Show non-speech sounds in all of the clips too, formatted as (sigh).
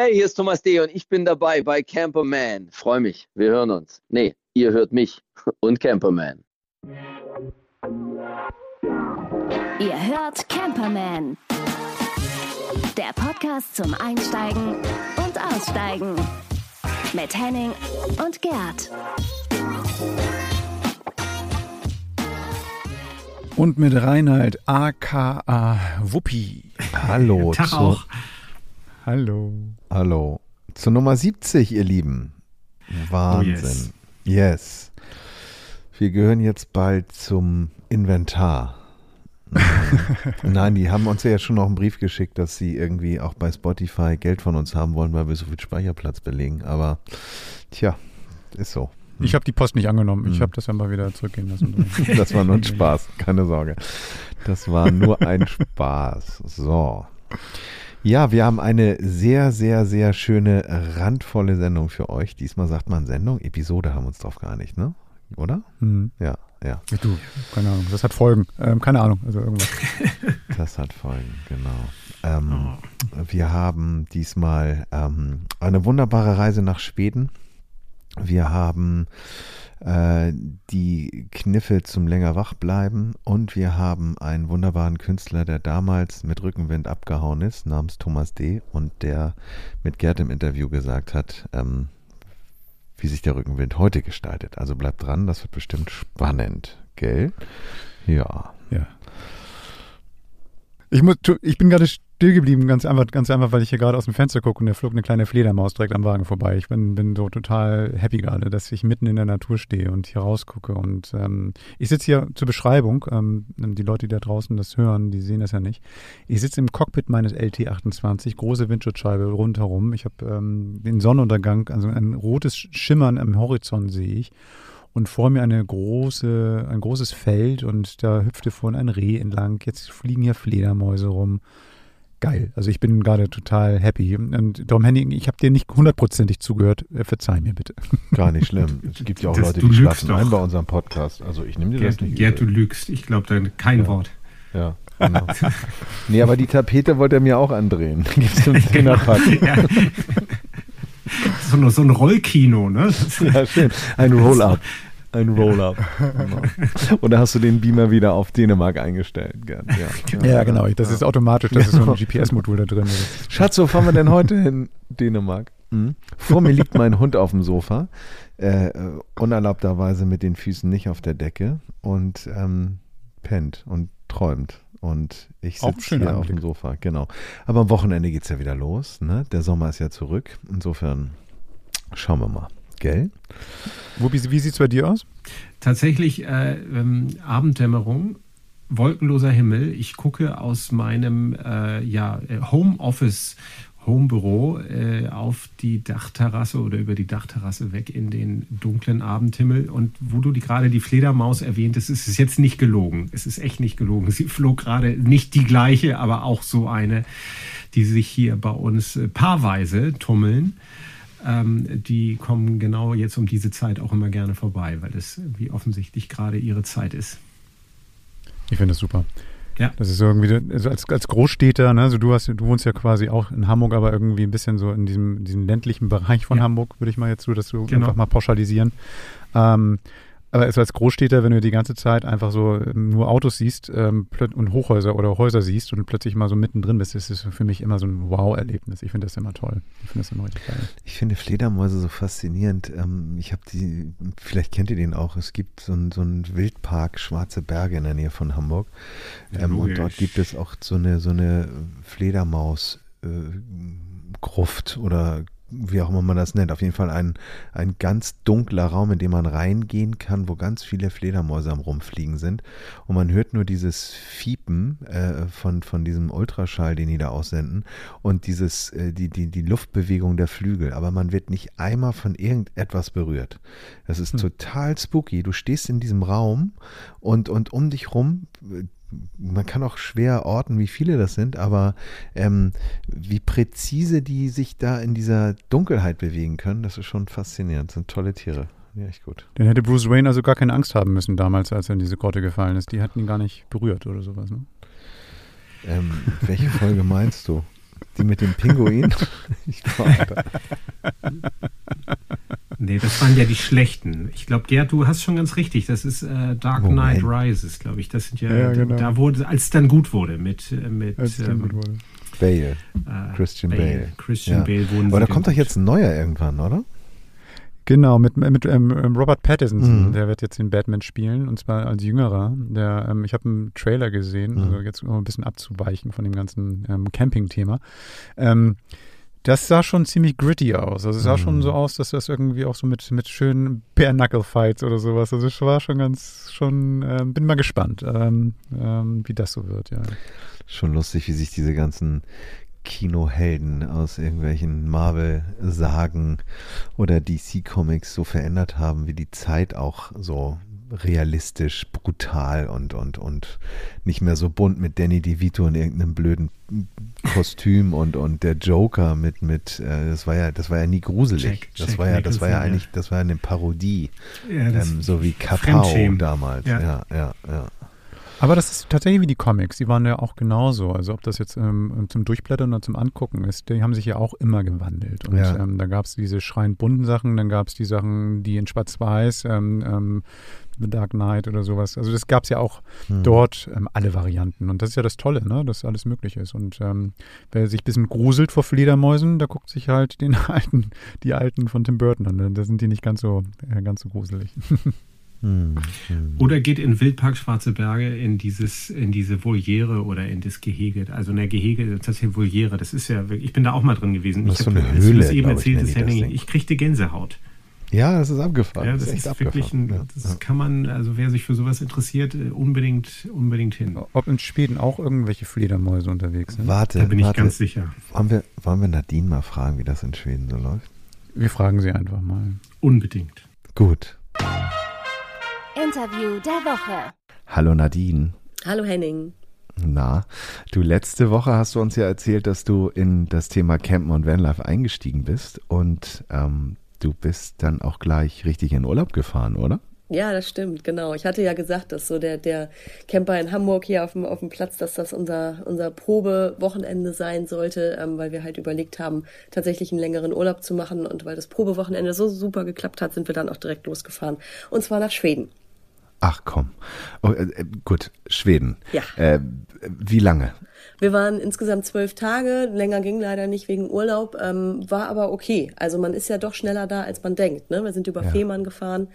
Hey, hier ist Thomas D. und ich bin dabei bei Camperman. Freue mich, wir hören uns. Nee, ihr hört mich (laughs) und Camperman. Ihr hört Camperman. Der Podcast zum Einsteigen und Aussteigen. Mit Henning und Gerd. Und mit Reinhard aka Wuppi. Hallo. Tag zu, auch. Hallo. Hallo. Zur Nummer 70, ihr Lieben. Wahnsinn. yes. Wir gehören jetzt bald zum Inventar. (laughs) Nein, die haben uns ja schon noch einen Brief geschickt, dass sie irgendwie auch bei Spotify Geld von uns haben wollen, weil wir so viel Speicherplatz belegen. Aber tja, ist so. Ich habe die Post nicht angenommen. Ich Hm. habe das ja mal wieder zurückgehen lassen. (laughs) Das war nur ein Spaß, keine Sorge. Das war nur ein (laughs) Spaß. So. Ja, wir haben eine sehr, sehr, sehr schöne, randvolle Sendung für euch. Diesmal sagt man Sendung, Episode haben wir uns drauf geeinigt, ne? Oder? Hm. Ja, ja, Du, keine Ahnung. Das hat Folgen. Ähm, keine Ahnung. Also irgendwas. (laughs) das hat Folgen, genau. Ähm, Wir haben diesmal ähm, eine wunderbare Reise nach Schweden. Wir haben äh, die Kniffe zum länger wach bleiben und wir haben einen wunderbaren Künstler, der damals mit Rückenwind abgehauen ist, namens Thomas D. und der mit Gerd im Interview gesagt hat, ähm, wie sich der Rückenwind heute gestaltet. Also bleibt dran, das wird bestimmt spannend, gell? Ja. Ja. Ich, muss, ich bin gerade still geblieben, ganz einfach, ganz einfach, weil ich hier gerade aus dem Fenster gucke und da flog eine kleine Fledermaus direkt am Wagen vorbei. Ich bin, bin so total happy gerade, dass ich mitten in der Natur stehe und hier rausgucke. Und ähm, ich sitze hier zur Beschreibung. Ähm, die Leute, die da draußen das hören, die sehen das ja nicht. Ich sitze im Cockpit meines LT28, große Windschutzscheibe rundherum. Ich habe ähm, den Sonnenuntergang, also ein rotes Schimmern am Horizont sehe ich und vor mir eine große, ein großes Feld und da hüpfte vorhin ein Reh entlang. Jetzt fliegen hier Fledermäuse rum. Geil. Also ich bin gerade total happy. Und darum, Henning, ich habe dir nicht hundertprozentig zugehört. Äh, Verzeih mir bitte. (laughs) Gar nicht schlimm. Es gibt ja auch Das- Leute, die schlafen doch. ein bei unserem Podcast. Also ich nehme dir das Gerd, nicht Gerd, du lügst. Ich glaube da kein Ja. Wort. Ja, genau. (laughs) nee, aber die Tapete wollte er mir auch andrehen. (laughs) Gibt's so einen Zehnerpack. Ja. so, ein- so ein Rollkino, ne? Das- ja, schön. Ein Roll-Up. Ein Roll-Up. Genau. Oder hast du den Beamer wieder auf Dänemark eingestellt, Gerd? Ja, (laughs) Ja, genau. Das ist automatisch. Das ist so ein GPS-Modul da drin. Ist- Schatz, wo fahren wir denn heute hin? Dänemark. Hm? Vor mir liegt mein Hund auf dem Sofa, äh, unerlaubterweise mit den Füßen nicht auf der Decke und ähm, pennt und träumt. Und ich sitze hier auf dem Anblick. Sofa, genau. Aber am Wochenende geht es ja wieder los. Ne? Der Sommer ist ja zurück. Insofern schauen wir mal. Gell? Wo, wie sieht es bei dir aus? Tatsächlich äh, ähm, Abenddämmerung, wolkenloser Himmel. Ich gucke aus meinem äh, ja, Homeoffice, Homebüro äh, auf die Dachterrasse oder über die Dachterrasse weg in den dunklen Abendhimmel. Und wo du die, gerade die Fledermaus erwähntest, ist es jetzt nicht gelogen. Es ist echt nicht gelogen. Sie flog gerade nicht die gleiche, aber auch so eine, die sich hier bei uns äh, paarweise tummeln. Ähm, die kommen genau jetzt um diese Zeit auch immer gerne vorbei, weil es wie offensichtlich gerade ihre Zeit ist. Ich finde das super. Ja. Das ist irgendwie, also als, als Großstädter, ne, also du hast, du wohnst ja quasi auch in Hamburg, aber irgendwie ein bisschen so in diesem, diesem ländlichen Bereich von Ja. Hamburg, würde ich mal jetzt so, das so Genau. einfach mal pauschalisieren. Ähm, aber also als Großstädter, wenn du die ganze Zeit einfach so ähm, nur Autos siehst ähm, und Hochhäuser oder Häuser siehst und plötzlich mal so mittendrin bist, ist es für mich immer so ein Wow-Erlebnis. Ich finde das immer toll. Ich finde das immer richtig geil. Ich finde Fledermäuse so faszinierend. Ähm, ich habe die, vielleicht kennt ihr den auch. Es gibt so einen so Wildpark Schwarze Berge in der Nähe von Hamburg. Ja, Ähm, und dort gibt es auch so eine, so eine Fledermaus äh, Gruft oder wie auch immer man das nennt. Auf jeden Fall ein, ein ganz dunkler Raum, in dem man reingehen kann, wo ganz viele Fledermäuse am Rumfliegen sind. Und man hört nur dieses Fiepen äh, von, von diesem Ultraschall, den die da aussenden und dieses, äh, die, die, die Luftbewegung der Flügel. Aber man wird nicht einmal von irgendetwas berührt. Das ist total spooky. Du stehst in diesem Raum und, und um dich rum äh, man kann auch schwer orten, wie viele das sind, aber ähm, wie präzise die sich da in dieser Dunkelheit bewegen können, das ist schon faszinierend. Das sind tolle Tiere. Ja, echt gut. Dann hätte Bruce Wayne also gar keine Angst haben müssen damals, als er in diese Grotte gefallen ist. Die hatten ihn gar nicht berührt oder sowas. Ne? Ähm, welche Folge meinst du? Die mit dem Pinguin? (laughs) Ich (laughs) nee, das waren ja die schlechten. Ich glaube, Gerd, du hast schon ganz richtig. Das ist äh, Dark Knight Rises, glaube ich. Das sind ja, Ja, genau. da wurde, als es dann gut wurde mit, äh, mit Als es dann ähm, gut wurde. Bale. äh, Christian Bale. Christian Ja. Bale wurden Aber da kommt doch jetzt ein neuer irgendwann, oder? Genau, mit, mit ähm, ähm, Robert Pattinson, Mhm. der wird jetzt den Batman spielen und zwar als Jüngerer. Der, ähm, ich habe einen Trailer gesehen, Mhm. also jetzt um ein bisschen abzuweichen von dem ganzen ähm, Camping-Thema. Ähm, das sah schon ziemlich gritty aus. Also es sah Mhm. schon so aus, dass das irgendwie auch so mit, mit schönen Bare-Knuckle-Fights oder sowas. Also es war schon ganz, schon, ähm, bin mal gespannt, ähm, ähm, wie das so wird, ja. Schon lustig, wie sich diese ganzen Kinohelden aus irgendwelchen Marvel-Sagen oder DC-Comics so verändert haben, wie die Zeit auch so realistisch, brutal und, und, und nicht mehr so bunt mit Danny DeVito in irgendeinem blöden Kostüm und, und der Joker mit, mit, äh, das war ja, das war ja nie gruselig. Jack- das Jack war ja, das war ja eigentlich, das war ja eine Parodie. Ja, Ähm, so wie Kapau damals. Ja. Ja, ja, ja. Aber das ist tatsächlich wie die Comics, die waren ja auch genauso. Also ob das jetzt ähm, zum Durchblättern oder zum Angucken ist, die haben sich ja auch immer gewandelt. Und Ja. ähm, da gab es diese schreiend bunten Sachen, dann gab es die Sachen, die in Schwarz-Weiß, ähm, ähm, The Dark Knight oder sowas. Also das gab es ja auch Hm. dort ähm, alle Varianten. Und das ist ja das Tolle, ne? dass alles möglich ist. Und ähm, wer sich ein bisschen gruselt vor Fledermäusen, da guckt sich halt den (laughs) alten, die alten von Tim Burton an. Da sind die nicht ganz so, äh, ganz so gruselig. (laughs) Oder geht in Wildpark Schwarze Berge in dieses, in diese Voliere oder in das Gehege. Also in der Gehege, tatsächlich Voliere. Das ist ja wirklich, ich bin da auch mal drin gewesen. Das ich ist so eine Höhle, das eben ich, erzählt die das ich kriegte Gänsehaut. Ja, das ist abgefahren. Ja, das das ist echt ist wirklich ein, das ja. kann man, also wer sich für sowas interessiert, äh, unbedingt, unbedingt hin. Ob in Schweden auch irgendwelche Fledermäuse unterwegs sind? Warte, Da bin ich warte. ganz sicher. Wollen wir, wollen wir Nadine mal fragen, wie das in Schweden so läuft? Wir fragen sie einfach mal. Unbedingt. Gut. Interview der Woche. Hallo Nadine. Hallo Henning. Na, du letzte Woche hast du uns ja erzählt, dass du in das Thema Campen und Vanlife eingestiegen bist und ähm, du bist dann auch gleich richtig in Urlaub gefahren, oder? Ja, das stimmt, genau. Ich hatte ja gesagt, dass so der, der Camper in Hamburg hier auf dem, auf dem Platz, dass das unser, unser Probewochenende sein sollte, ähm, weil wir halt überlegt haben, tatsächlich einen längeren Urlaub zu machen. Und weil das Probewochenende so super geklappt hat, sind wir dann auch direkt losgefahren. Und zwar nach Schweden. Ach komm. Oh, äh, äh, gut, Schweden. Ja. Äh, wie lange? Wir waren insgesamt zwölf Tage, länger ging leider nicht wegen Urlaub, ähm, war aber okay. Also man ist ja doch schneller da, als man denkt. Ne? Wir sind über Ja. Fehmarn gefahren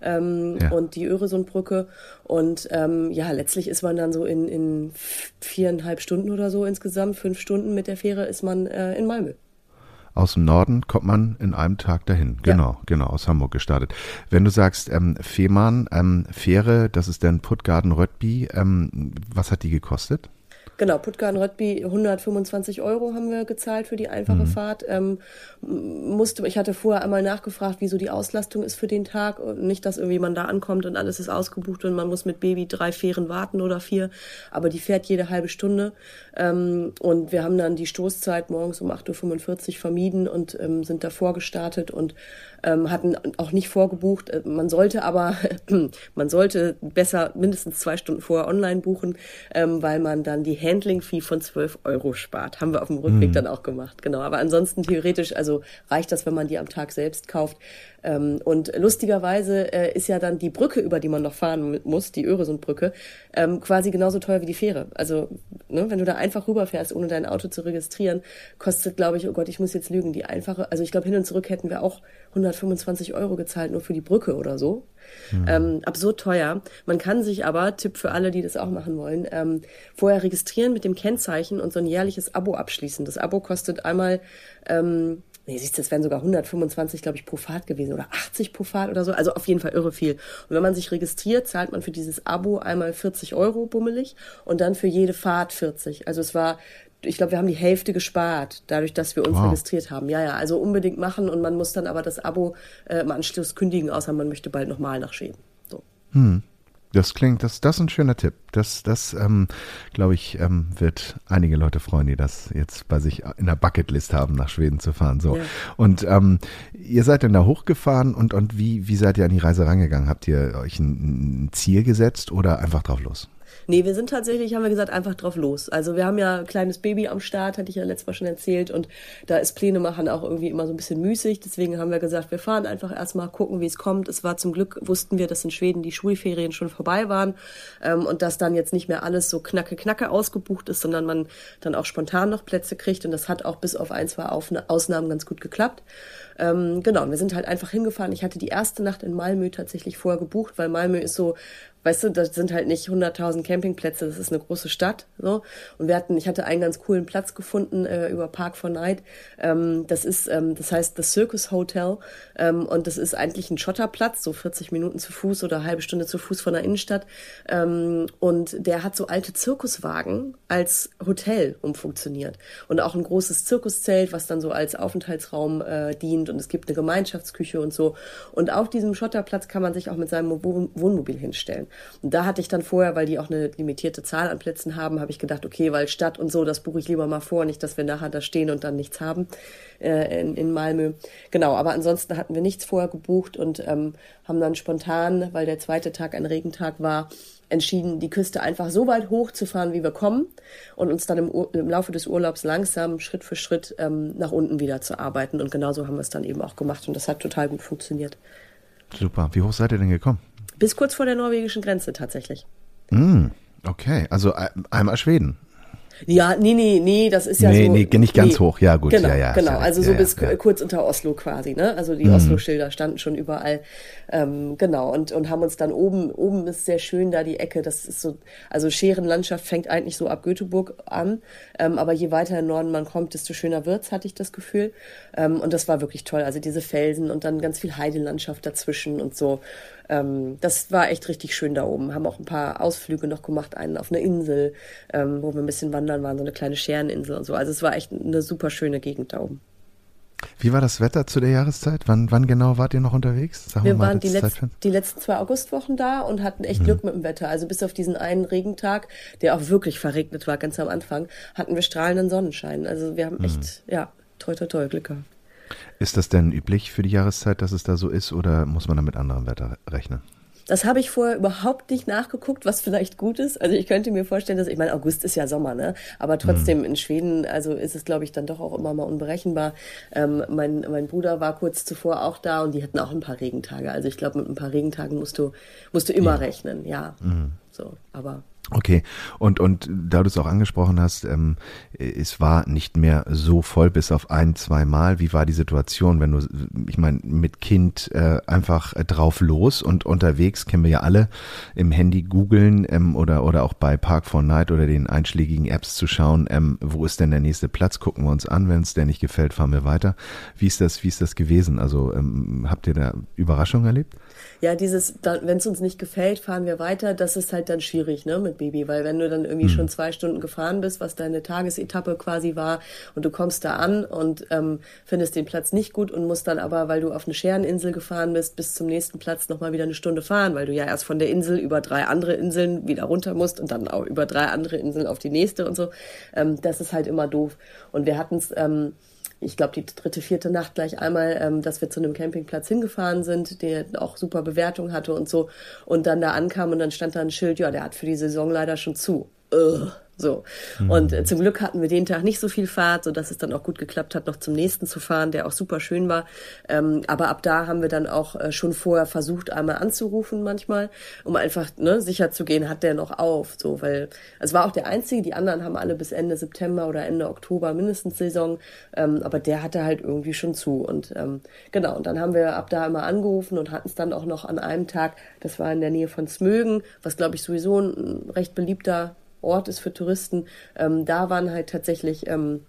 ähm, Ja. und die Öresundbrücke und ähm, ja, letztlich ist man dann so in, in viereinhalb Stunden oder so insgesamt, fünf Stunden mit der Fähre ist man äh, in Malmö. Aus dem Norden kommt man in einem Tag dahin. Ja. Genau, genau, aus Hamburg gestartet. Wenn du sagst, ähm, Fehmarn, ähm, Fähre, das ist dann Puttgarden Röttby, ähm, was hat die gekostet? Genau, Puttgarden Röttby 125 Euro haben wir gezahlt für die einfache Mhm. Fahrt. Ähm, musste, ich hatte vorher einmal nachgefragt, wieso die Auslastung ist für den Tag und nicht, dass irgendwie man da ankommt und alles ist ausgebucht und man muss mit Baby drei Fähren warten oder vier. Aber die fährt jede halbe Stunde. Ähm, und wir haben dann die Stoßzeit morgens um 8.45 Uhr vermieden und ähm, sind davor gestartet und ähm, hatten auch nicht vorgebucht. Äh, Man sollte aber, (clears throat) man sollte besser mindestens zwei Stunden vorher online buchen, ähm, weil man dann die Handling-Fee von 12 Euro spart. Haben wir auf dem Rückweg dann auch gemacht, genau. Aber ansonsten theoretisch, also reicht das, wenn man die am Tag selbst kauft. Ähm, und lustigerweise äh, ist ja dann die Brücke, über die man noch fahren muss, die Öresundbrücke, ähm, quasi genauso teuer wie die Fähre. Also, ne, wenn du da einfach rüberfährst, ohne dein Auto zu registrieren, kostet, glaube ich, oh Gott, ich muss jetzt lügen, die einfache, also ich glaube, hin und zurück hätten wir auch 125 Euro gezahlt, nur für die Brücke oder so. Ähm, absurd teuer. Man kann sich aber, Tipp für alle, die das auch machen wollen, ähm, vorher registrieren mit dem Kennzeichen und so ein jährliches Abo abschließen. Das Abo kostet einmal, ähm, nee, siehst du, es wären sogar 125, glaube ich, pro Fahrt gewesen oder 80 pro Fahrt oder so. Also auf jeden Fall irre viel. Und wenn man sich registriert, zahlt man für dieses Abo einmal 40 Euro bummelig und dann für jede Fahrt 40. Also es war ich glaube, wir haben die Hälfte gespart, dadurch, dass wir uns Wow. registriert haben. Ja, ja, also unbedingt machen und man muss dann aber das Abo äh, im Anschluss kündigen, außer man möchte bald nochmal nach Schweden. So. Das klingt, das, das ist ein schöner Tipp. Das, das, ähm, glaube ich, ähm, wird einige Leute freuen, die das jetzt bei sich in der Bucketlist haben, nach Schweden zu fahren. So. Ja. Und ähm, ihr seid dann da hochgefahren und, und wie, wie seid ihr an die Reise rangegangen? Habt ihr euch ein, ein Ziel gesetzt oder einfach drauf los? Nee, wir sind tatsächlich, haben wir gesagt, einfach drauf los. Also wir haben ja ein kleines Baby am Start, hatte ich ja letztes Mal schon erzählt. Und da ist Pläne machen auch irgendwie immer so ein bisschen müßig. Deswegen haben wir gesagt, wir fahren einfach erstmal, gucken, wie es kommt. Es war zum Glück, wussten wir, dass in Schweden die Schulferien schon vorbei waren. Ähm, und dass dann jetzt nicht mehr alles so knacke, knacke ausgebucht ist, sondern man dann auch spontan noch Plätze kriegt. Und das hat auch bis auf ein, zwei Ausnahmen ganz gut geklappt. Ähm, genau, wir sind halt einfach hingefahren. Ich hatte die erste Nacht in Malmö tatsächlich vorher gebucht, weil Malmö ist so weißt du, das sind halt nicht 100.000 Campingplätze, das ist eine große Stadt, so. Und wir hatten, ich hatte einen ganz coolen Platz gefunden äh, über Park for Night. Ähm, das ist, ähm, das heißt The Circus Hotel ähm, und das ist eigentlich ein Schotterplatz, so 40 Minuten zu Fuß oder halbe Stunde zu Fuß von der Innenstadt. Ähm, und der hat so alte Zirkuswagen als Hotel umfunktioniert und auch ein großes Zirkuszelt, was dann so als Aufenthaltsraum äh, dient und es gibt eine Gemeinschaftsküche und so. Und auf diesem Schotterplatz kann man sich auch mit seinem Wohnmobil hinstellen. Und da hatte ich dann vorher, weil die auch eine limitierte Zahl an Plätzen haben, habe ich gedacht, okay, weil Stadt und so, das buche ich lieber mal vor, nicht, dass wir nachher da stehen und dann nichts haben äh, in, in Malmö. Genau, aber ansonsten hatten wir nichts vorher gebucht und ähm, haben dann spontan, weil der zweite Tag ein Regentag war, entschieden, die Küste einfach so weit hochzufahren, wie wir kommen und uns dann im, im Laufe des Urlaubs langsam Schritt für Schritt ähm, nach unten wieder zu arbeiten. Und genauso haben wir es dann eben auch gemacht und das hat total gut funktioniert. Super. Wie hoch seid ihr denn gekommen? Bis kurz vor der norwegischen Grenze tatsächlich. Mm, okay, also einmal Schweden. Ja, nee, nee, nee, das ist ja nee, so. Nee, nicht ganz nee. hoch, ja gut. Genau, ja, ja, genau. Also so ja, bis kurz unter Oslo quasi, ne? Also die Mhm. Oslo-Schilder standen schon überall. Ähm, genau, und, und haben uns dann oben, oben ist sehr schön da die Ecke, das ist so, also Scherenlandschaft fängt eigentlich so ab Göteborg an, ähm, aber je weiter in Norden man kommt, desto schöner wird's, hatte ich das Gefühl. Ähm, und das war wirklich toll. Also diese Felsen und dann ganz viel Heidelandschaft dazwischen und so. Ähm, das war echt richtig schön da oben. Haben auch ein paar Ausflüge noch gemacht, einen auf eine Insel, ähm, wo wir ein bisschen wandern waren, so eine kleine Schereninsel und so. Also es war echt eine super schöne Gegend da oben. Wie war das Wetter zu der Jahreszeit? Wann, wann genau wart ihr noch unterwegs? Sagen wir, wir waren die, Letz-, die, letzten zwei Augustwochen da und hatten echt mhm. Glück mit dem Wetter. Also bis auf diesen einen Regentag, der auch wirklich verregnet war, ganz am Anfang, hatten wir strahlenden Sonnenschein. Also wir haben echt, mhm. ja, toll, toll, toll Glück gehabt. Ist das denn üblich für die Jahreszeit, dass es da so ist, oder muss man da mit anderem Wetter rechnen? Das habe ich vorher überhaupt nicht nachgeguckt, was vielleicht gut ist. Also ich könnte mir vorstellen, dass ich meine, August ist ja Sommer, ne? Aber trotzdem mhm. in Schweden, also ist es, glaube ich, dann doch auch immer mal unberechenbar. Ähm, mein, mein Bruder war kurz zuvor auch da und die hatten auch ein paar Regentage. Also ich glaube, mit ein paar Regentagen musst du, musst du immer ja. rechnen, ja. Mhm. So, aber Okay, und, und da du es auch angesprochen hast, ähm, es war nicht mehr so voll bis auf ein, zwei Mal. Wie war die Situation, wenn du, ich meine, mit Kind äh, einfach drauf los und unterwegs, kennen wir ja alle, im Handy googeln ähm, oder, oder auch bei Park for Night oder den einschlägigen Apps zu schauen, ähm, wo ist denn der nächste Platz, gucken wir uns an, wenn es der nicht gefällt, fahren wir weiter. Wie ist das, wie ist das gewesen? Also ähm, habt ihr da Überraschungen erlebt? Ja, dieses, wenn es uns nicht gefällt, fahren wir weiter, das ist halt dann schwierig, ne, mit Baby, weil wenn du dann irgendwie mhm. schon zwei Stunden gefahren bist, was deine Tagesetappe quasi war, und du kommst da an und ähm, findest den Platz nicht gut und musst dann aber, weil du auf eine Schereninsel gefahren bist, bis zum nächsten Platz nochmal wieder eine Stunde fahren, weil du ja erst von der Insel über drei andere Inseln wieder runter musst und dann auch über drei andere Inseln auf die nächste und so. Ähm, das ist halt immer doof. Und wir hatten es, ähm, ich glaube, die dritte, vierte Nacht gleich einmal, ähm, dass wir zu einem Campingplatz hingefahren sind, der auch super Bewertung hatte und so. Und dann da ankam und dann stand da ein Schild, ja, der hat für die Saison leider schon zu. Ugh. So. Mhm. Und äh, zum Glück hatten wir den Tag nicht so viel Fahrt, sodass es dann auch gut geklappt hat, noch zum nächsten zu fahren, der auch super schön war. Ähm, aber ab da haben wir dann auch äh, schon vorher versucht, einmal anzurufen manchmal, um einfach ne, sicher zu gehen, hat der noch auf. So, weil es war auch der einzige, die anderen haben alle bis Ende September oder Ende Oktober mindestens Saison, ähm, aber der hatte halt irgendwie schon zu. Und ähm, genau, und dann haben wir ab da immer angerufen und hatten es dann auch noch an einem Tag, das war in der Nähe von Smögen, was glaube ich sowieso ein recht beliebter Ort ist für Touristen. Ähm, da waren halt tatsächlich ähm,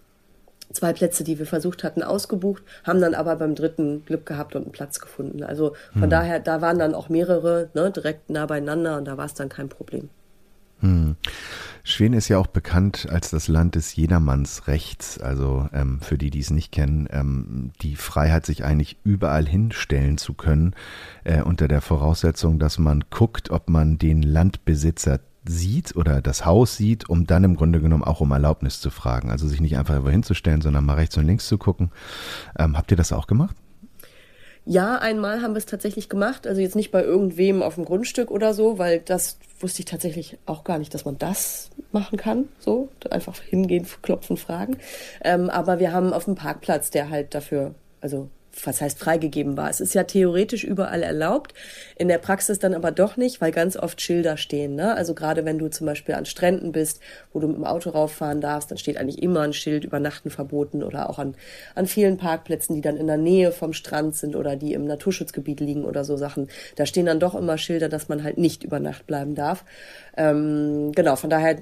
zwei Plätze, die wir versucht hatten, ausgebucht, haben dann aber beim dritten Glück gehabt und einen Platz gefunden. Also von hm. daher, da waren dann auch mehrere ne, direkt nah beieinander und da war es dann kein Problem. Hm. Schweden ist ja auch bekannt als das Land des Jedermannsrechts. Also ähm, für die, die es nicht kennen, ähm, die Freiheit, sich eigentlich überall hinstellen zu können, äh, unter der Voraussetzung, dass man guckt, ob man den Landbesitzer sieht oder das Haus sieht, um dann im Grunde genommen auch um Erlaubnis zu fragen. Also sich nicht einfach hinzustellen, sondern mal rechts und links zu gucken. Ähm, habt ihr das auch gemacht? Ja, einmal haben wir es tatsächlich gemacht. Also jetzt nicht bei irgendwem auf dem Grundstück oder so, weil das wusste ich tatsächlich auch gar nicht, dass man das machen kann. So, einfach hingehen, klopfen, fragen. Ähm, aber wir haben auf dem Parkplatz, der halt dafür, also was heißt freigegeben war. Es ist ja theoretisch überall erlaubt, in der Praxis dann aber doch nicht, weil ganz oft Schilder stehen. Ne? Also gerade wenn du zum Beispiel an Stränden bist, wo du mit dem Auto rauffahren darfst, dann steht eigentlich immer ein Schild Übernachten verboten oder auch an, an vielen Parkplätzen, die dann in der Nähe vom Strand sind oder die im Naturschutzgebiet liegen oder so Sachen. Da stehen dann doch immer Schilder, dass man halt nicht über Nacht bleiben darf. Ähm, genau, von daher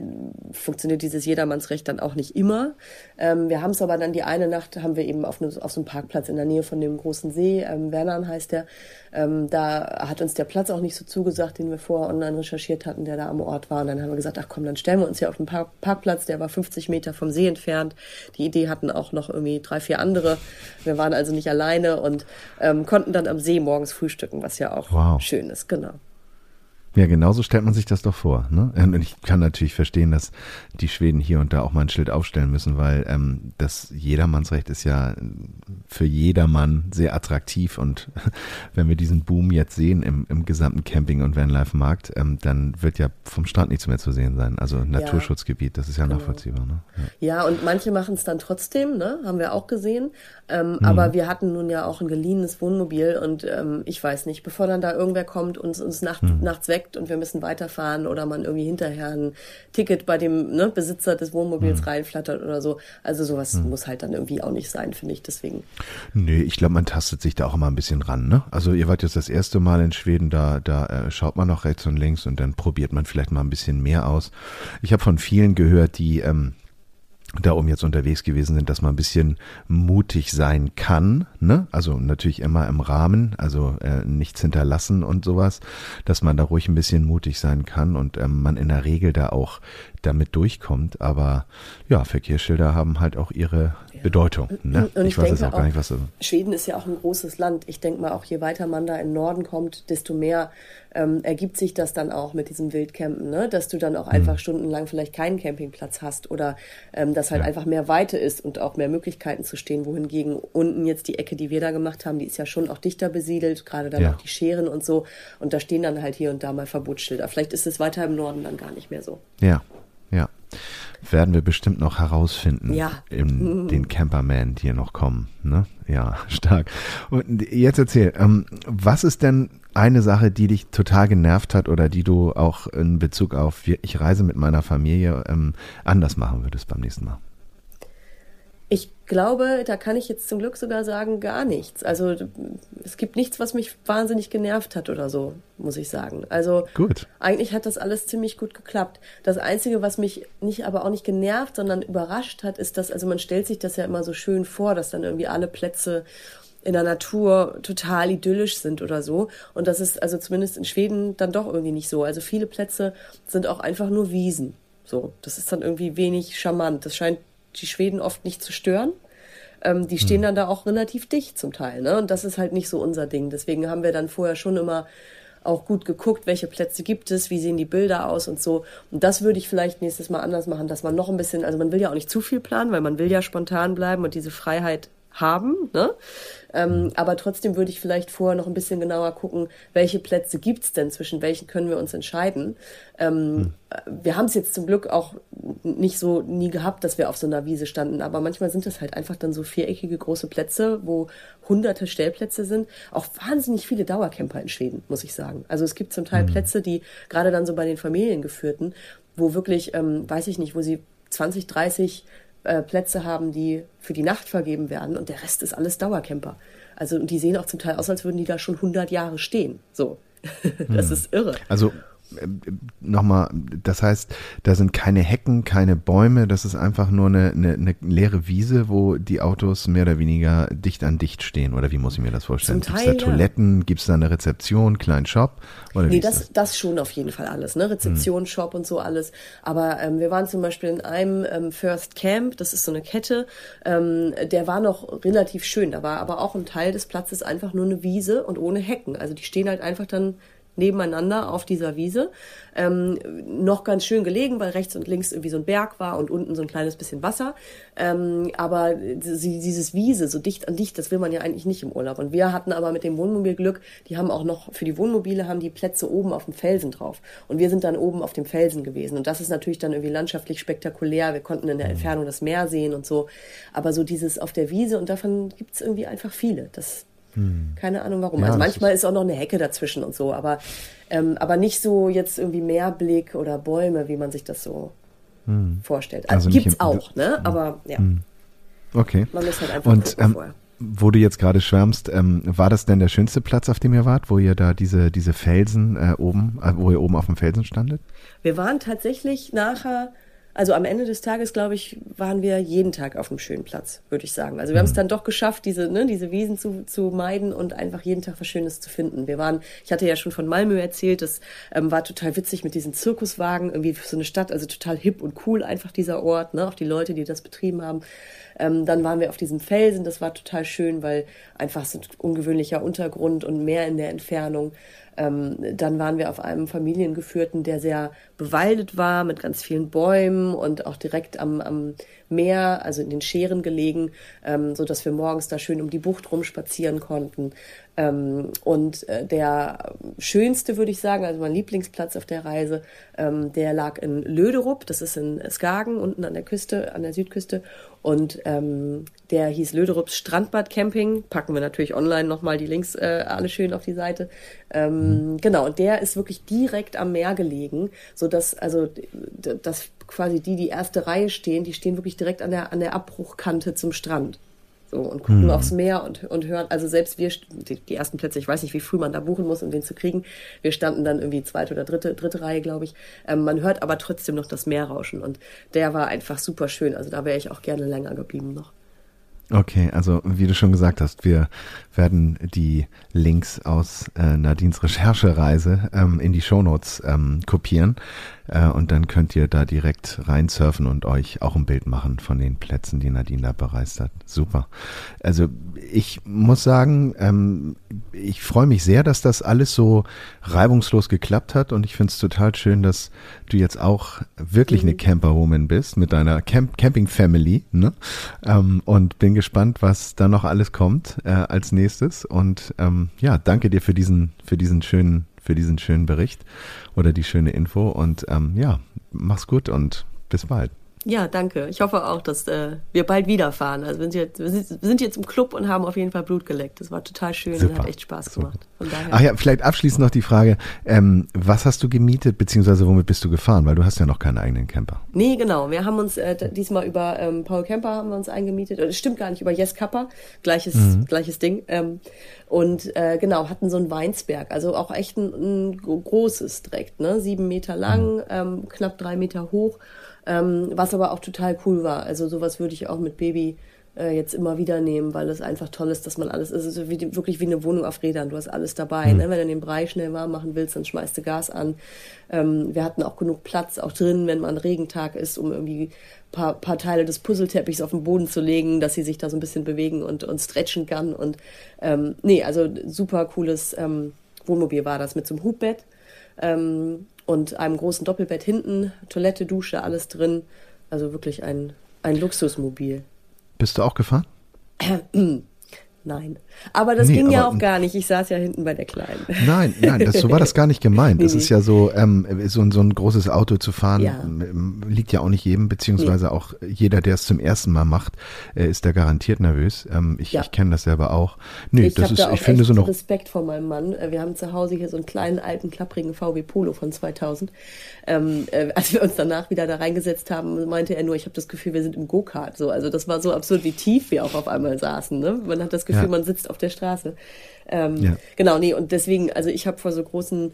funktioniert dieses Jedermannsrecht dann auch nicht immer. Ähm, wir haben es aber dann die eine Nacht, haben wir eben auf, eine, auf so einem Parkplatz in der Nähe von dem großen See, ähm, Wernern heißt der, ähm, da hat uns der Platz auch nicht so zugesagt, den wir vorher online recherchiert hatten, der da am Ort war. Und dann haben wir gesagt, ach komm, dann stellen wir uns hier auf den Park Parkplatz, der war 50 Meter vom See entfernt. Die Idee hatten auch noch irgendwie drei, vier andere. Wir waren also nicht alleine und ähm, konnten dann am See morgens frühstücken, was ja auch wow. schön ist, genau. Ja, genauso stellt man sich das doch vor. Ne? Und ich kann natürlich verstehen, dass die Schweden hier und da auch mal ein Schild aufstellen müssen, weil ähm, das Jedermannsrecht ist ja für jedermann sehr attraktiv. Und (laughs) wenn wir diesen Boom jetzt sehen im, im gesamten Camping- und Vanlife-Markt, ähm, dann wird ja vom Strand nichts mehr zu sehen sein. Also Naturschutzgebiet, das ist ja genau. nachvollziehbar. Ne? Ja. ja. und manche machen es dann trotzdem, ne? haben wir auch gesehen. Ähm, mhm. Aber wir hatten nun ja auch ein geliehenes Wohnmobil und ähm, ich weiß nicht, bevor dann da irgendwer kommt und uns nacht, mhm. nachts weg steckt und wir müssen weiterfahren oder man irgendwie hinterher ein Ticket bei dem ne, Besitzer des Wohnmobils mhm. reinflattert oder so. Also sowas mhm. muss halt dann irgendwie auch nicht sein, finde ich. Deswegen. Nee, ich glaube, man tastet sich da auch immer ein bisschen ran. Ne? Also ihr wart jetzt das erste Mal in Schweden, da, da äh, schaut man noch rechts und links und dann probiert man vielleicht mal ein bisschen mehr aus. Ich habe von vielen gehört, die ähm, da oben jetzt unterwegs gewesen sind, dass man ein bisschen mutig sein kann, ne? Also natürlich immer im Rahmen, also äh, nichts hinterlassen und sowas, dass man da ruhig ein bisschen mutig sein kann und ähm, man in der Regel da auch damit durchkommt. Aber ja, Verkehrsschilder haben halt auch ihre ja. Bedeutung. Ne? Und ich, ich weiß es auch gar nicht, was. So Schweden ist ja auch ein großes Land. Ich denke mal, auch je weiter man da in Norden kommt, desto mehr ähm, ergibt sich das dann auch mit diesem Wildcampen, ne? dass du dann auch mhm. einfach stundenlang vielleicht keinen Campingplatz hast oder ähm, dass halt ja. einfach mehr Weite ist und auch mehr Möglichkeiten zu stehen. Wohingegen unten jetzt die Ecke, die wir da gemacht haben, die ist ja schon auch dichter besiedelt, gerade dann ja. auch die Scheren und so. Und da stehen dann halt hier und da mal Verbotsschilder. Vielleicht ist es weiter im Norden dann gar nicht mehr so. Ja, ja. Werden wir bestimmt noch herausfinden ja. in den Camperman, die hier noch kommen. Ne? Ja, (laughs) stark. Und jetzt erzähl, ähm, was ist denn eine Sache, die dich total genervt hat oder die du auch in Bezug auf ich reise mit meiner Familie ähm, anders machen würdest beim nächsten Mal? Ich glaube, da kann ich jetzt zum Glück sogar sagen, gar nichts. Also es gibt nichts, was mich wahnsinnig genervt hat oder so, muss ich sagen. Also gut. eigentlich hat das alles ziemlich gut geklappt. Das Einzige, was mich nicht, aber auch nicht genervt, sondern überrascht hat, ist, dass, also man stellt sich das ja immer so schön vor, dass dann irgendwie alle Plätze in der Natur total idyllisch sind oder so. Und das ist also zumindest in Schweden dann doch irgendwie nicht so. Also viele Plätze sind auch einfach nur Wiesen. So, das ist dann irgendwie wenig charmant. Das scheint die Schweden oft nicht zu stören. Ähm, die stehen hm. dann da auch relativ dicht zum Teil. Ne? Und das ist halt nicht so unser Ding. Deswegen haben wir dann vorher schon immer auch gut geguckt, welche Plätze gibt es, wie sehen die Bilder aus und so. Und das würde ich vielleicht nächstes Mal anders machen, dass man noch ein bisschen, also man will ja auch nicht zu viel planen, weil man will ja spontan bleiben und diese Freiheit haben. Ne? Ähm, aber trotzdem würde ich vielleicht vorher noch ein bisschen genauer gucken, welche Plätze gibt's denn, zwischen welchen können wir uns entscheiden. Ähm, hm. Wir haben es jetzt zum Glück auch nicht so nie gehabt, dass wir auf so einer Wiese standen, aber manchmal sind es halt einfach dann so viereckige große Plätze, wo hunderte Stellplätze sind. Auch wahnsinnig viele Dauercamper in Schweden, muss ich sagen. Also es gibt zum Teil hm. Plätze, die gerade dann so bei den Familiengeführten, wo wirklich, ähm, weiß ich nicht, wo sie 20, 30 äh, Plätze haben, die für die Nacht vergeben werden und der Rest ist alles Dauercamper. Also und die sehen auch zum Teil aus, als würden die da schon 100 Jahre stehen. So, (laughs) das hm. ist irre. Also nochmal, das heißt, da sind keine Hecken, keine Bäume, das ist einfach nur eine, eine, eine, leere Wiese, wo die Autos mehr oder weniger dicht an dicht stehen. Oder wie muss ich mir das vorstellen? Gibt es da Toiletten, ja. gibt es da eine Rezeption, kleinen Shop? Oder nee, das, das? das schon auf jeden Fall alles, ne? Rezeption, hm. Shop und so alles. Aber ähm, wir waren zum Beispiel in einem ähm, First Camp, das ist so eine Kette, ähm, der war noch relativ schön. Da war aber auch ein Teil des Platzes einfach nur eine Wiese und ohne Hecken. Also die stehen halt einfach dann nebeneinander auf dieser Wiese. Ähm, noch ganz schön gelegen, weil rechts und links irgendwie so ein Berg war und unten so ein kleines bisschen Wasser. Ähm, aber dieses Wiese so dicht an dicht, das will man ja eigentlich nicht im Urlaub. Und wir hatten aber mit dem Wohnmobil Glück, die haben auch noch für die Wohnmobile haben die Plätze oben auf dem Felsen drauf. Und wir sind dann oben auf dem Felsen gewesen. Und das ist natürlich dann irgendwie landschaftlich spektakulär. Wir konnten in der Entfernung das Meer sehen und so. Aber so dieses auf der Wiese und davon gibt es irgendwie einfach viele. Das, hm. Keine Ahnung warum. Ja, also manchmal ist, auch noch eine Hecke dazwischen und so, aber, ähm, aber nicht so jetzt irgendwie Meerblick oder Bäume, wie man sich das so hm. vorstellt. Also, also gibt's auch, ne? Hm. Aber ja. Hm. Okay. Man muss halt einfach und, ähm, vorher. Wo du jetzt gerade schwärmst, ähm, war das denn der schönste Platz, auf dem ihr wart, wo ihr da diese, diese Felsen äh, oben, äh, wo ihr oben auf dem Felsen standet? Wir waren tatsächlich nachher also am Ende des Tages, glaube ich, waren wir jeden Tag auf einem schönen Platz, würde ich sagen. Also wir mhm. haben es dann doch geschafft, diese, ne, diese Wiesen zu, zu meiden und einfach jeden Tag was Schönes zu finden. Wir waren, ich hatte ja schon von Malmö erzählt, das ähm, war total witzig mit diesen Zirkuswagen, irgendwie für so eine Stadt, also total hip und cool einfach dieser Ort, ne, auch die Leute, die das betrieben haben. Ähm, dann waren wir auf diesem Felsen, das war total schön, weil einfach so ein ungewöhnlicher Untergrund und mehr in der Entfernung. Ähm, dann waren wir auf einem familiengeführten, der sehr bewaldet war, mit ganz vielen Bäumen und auch direkt am, am Meer, also in den Scheren gelegen, ähm, so dass wir morgens da schön um die Bucht rumspazieren konnten. Ähm, und äh, der schönste, würde ich sagen, also mein Lieblingsplatz auf der Reise, ähm, der lag in Löderup, das ist in Skagen, unten an der Küste, an der Südküste. Und ähm, der hieß Löderups Strandbad Camping. Packen wir natürlich online nochmal die Links äh, alle schön auf die Seite. Ähm, mhm. Genau, und der ist wirklich direkt am Meer gelegen, so dass also dass quasi die, die erste Reihe stehen, die stehen wirklich direkt an der an der Abbruchkante zum Strand. So, und gucken mhm. aufs Meer und, und hören, also selbst wir, die, die, ersten Plätze, ich weiß nicht, wie früh man da buchen muss, um den zu kriegen. Wir standen dann irgendwie zweite oder dritte, dritte Reihe, glaube ich. Ähm, man hört aber trotzdem noch das Meer rauschen und der war einfach super schön. Also da wäre ich auch gerne länger geblieben noch. Okay, also wie du schon gesagt hast, wir werden die Links aus äh, Nadines Recherchereise ähm, in die Shownotes ähm, kopieren. Äh, und dann könnt ihr da direkt reinsurfen und euch auch ein Bild machen von den Plätzen, die Nadine da bereist hat. Super. Also ich muss sagen, ähm, ich freue mich sehr, dass das alles so reibungslos geklappt hat und ich finde es total schön, dass du jetzt auch wirklich eine Camperwoman bist mit deiner Camp Camping Family ne? Ähm, und bin gespannt, was da noch alles kommt äh, als nächstes und ähm, ja, danke dir für diesen für diesen schönen für diesen schönen Bericht oder die schöne Info. Und ähm, ja, mach's gut und bis bald. Ja, danke. Ich hoffe auch, dass äh, wir bald wieder fahren. Also wir sind, jetzt, wir sind jetzt im Club und haben auf jeden Fall Blut geleckt. Das war total schön Super. und hat echt Spaß gemacht. Von daher. Ach ja, vielleicht abschließend noch die Frage, ähm, was hast du gemietet, beziehungsweise womit bist du gefahren? Weil du hast ja noch keinen eigenen Camper. Nee, genau. Wir haben uns äh, diesmal über ähm, Paul Camper haben wir uns eingemietet. Das stimmt gar nicht, über Yes Kappa. Gleiches, mhm. gleiches Ding. Ähm, und äh, genau, hatten so ein Weinsberg. Also auch echt ein, ein großes direkt, ne? Sieben Meter lang, mhm. ähm, knapp drei Meter hoch. Ähm, was aber auch total cool war. Also sowas würde ich auch mit Baby äh, jetzt immer wieder nehmen, weil es einfach toll ist, dass man alles, es ist wie, wirklich wie eine Wohnung auf Rädern. Du hast alles dabei. Mhm. Ne? Wenn du den Brei schnell warm machen willst, dann schmeißt du Gas an. Ähm, wir hatten auch genug Platz, auch drin, wenn man Regentag ist, um irgendwie paar, paar Teile des Puzzleteppichs auf den Boden zu legen, dass sie sich da so ein bisschen bewegen und, und stretchen kann. Und ähm, nee, also super cooles ähm, Wohnmobil war das mit so einem Hubbett. Ähm, und einem großen Doppelbett hinten, Toilette, Dusche, alles drin. Also wirklich ein, ein Luxusmobil. Bist du auch gefahren? (clears throat) Nein. Aber das nee, ging ja auch gar nicht. Ich saß ja hinten bei der Kleinen. Nein, nein, das, so war das gar nicht gemeint. (laughs) nee, es ist ja so, ähm, so, so ein großes Auto zu fahren, ja. Ähm, liegt ja auch nicht jedem, beziehungsweise nee. auch jeder, der es zum ersten Mal macht, äh, ist da garantiert nervös. Ähm, ich ja. ich kenne das selber auch. Nee, ich das ist, da ich finde so noch. Respekt vor meinem Mann. Äh, wir haben zu Hause hier so einen kleinen, alten, klapprigen VW Polo von 2000. Ähm, äh, als wir uns danach wieder da reingesetzt haben, meinte er nur, ich habe das Gefühl, wir sind im Go-Kart. So, also das war so absurd, wie tief wir auch auf einmal saßen. Ne? Man hat das Gefühl, ja. man sitzt auf der Straße. Ähm, ja. Genau, nee, und deswegen, also ich habe vor so großen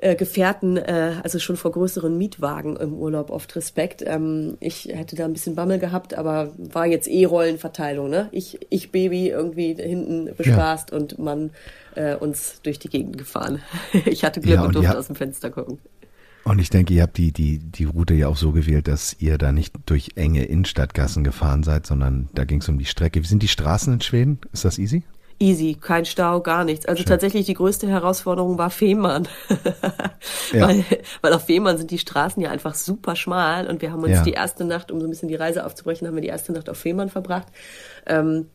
äh, Gefährten, äh, also schon vor größeren Mietwagen im Urlaub oft Respekt. Ähm, ich hätte da ein bisschen Bammel gehabt, aber war jetzt eh Rollenverteilung, ne? Ich, ich Baby irgendwie hinten bespaßt ja. und man äh, uns durch die Gegend gefahren. (laughs) ich hatte Glück ja, und, und durfte aus dem Fenster gucken. Und ich denke, ihr habt die, die, die Route ja auch so gewählt, dass ihr da nicht durch enge Innenstadtgassen gefahren seid, sondern da ging es um die Strecke. Wie sind die Straßen in Schweden? Ist das easy? Easy, kein Stau, gar nichts. Also Schön. tatsächlich die größte Herausforderung war Fehmarn. (laughs) Ja. weil, weil auf Fehmarn sind die Straßen ja einfach super schmal und wir haben uns Ja. die erste Nacht, um so ein bisschen die Reise aufzubrechen, haben wir die erste Nacht auf Fehmarn verbracht. Ähm,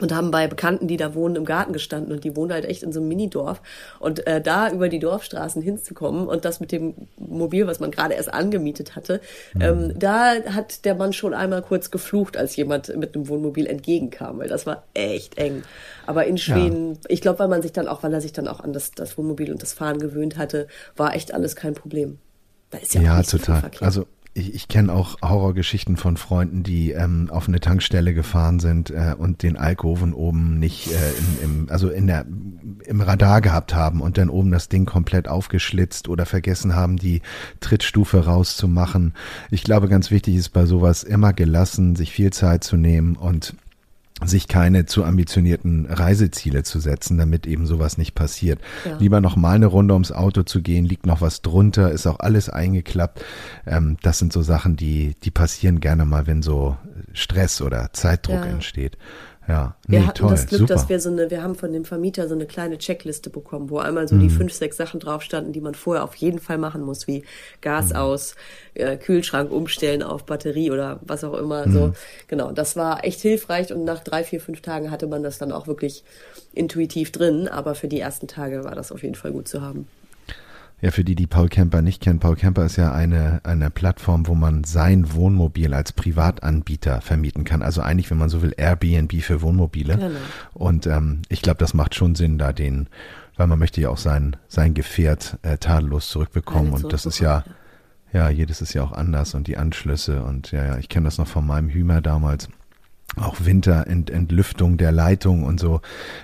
und haben bei Bekannten, die da wohnen, im Garten gestanden und die wohnen halt echt in so einem Minidorf. Und äh, da über die Dorfstraßen hinzukommen und das mit dem Mobil, was man gerade erst angemietet hatte, ähm, da hat der Mann schon einmal kurz geflucht, als jemand mit einem Wohnmobil entgegenkam, weil das war echt eng. Aber in Schweden, ich glaube, weil man sich dann auch, weil er sich dann auch an das, das Wohnmobil und das Fahren gewöhnt hatte, war echt alles kein Problem. Da ist ja, Ja, so total. Verkehr. Also ich, ich kenne auch Horrorgeschichten von Freunden, die ähm, auf eine Tankstelle gefahren sind äh, und den Alkoven oben nicht äh, im, im, also in der, im Radar gehabt haben und dann oben das Ding komplett aufgeschlitzt oder vergessen haben, die Trittstufe rauszumachen. Ich glaube, ganz wichtig ist bei sowas immer gelassen, sich viel Zeit zu nehmen und sich keine zu ambitionierten Reiseziele zu setzen, damit eben sowas nicht passiert. Ja. Lieber noch mal eine Runde ums Auto zu gehen, liegt noch was drunter, ist auch alles eingeklappt. Ähm, das sind so Sachen, die, die passieren gerne mal, wenn so Stress oder Zeitdruck Ja. entsteht. Ja, Wir nee, hatten toll, das Glück, super. dass wir so eine, wir haben von dem Vermieter so eine kleine Checkliste bekommen, wo einmal so die Mhm. fünf, sechs Sachen drauf standen, die man vorher auf jeden Fall machen muss, wie Gas Mhm. aus, äh, Kühlschrank umstellen auf Batterie oder was auch immer. Mhm. So, genau. Das war echt hilfreich und nach drei, vier, fünf Tagen hatte man das dann auch wirklich intuitiv drin. Aber für die ersten Tage war das auf jeden Fall gut zu haben. Ja, für die, die Paul Camper nicht kennen, Paul Camper ist ja eine, eine Plattform, wo man sein Wohnmobil als Privatanbieter vermieten kann. Also eigentlich, wenn man so will, Airbnb für Wohnmobile. Genau. Und ähm, ich glaube, das macht schon Sinn, da den, weil man möchte ja auch sein, sein Gefährt äh, tadellos zurückbekommen. Und das ist ja, ja, jedes ist ja auch anders und die Anschlüsse und ja, ja, ich kenne das noch von meinem Hümer damals. Auch Winterentlüftung der Leitung und so,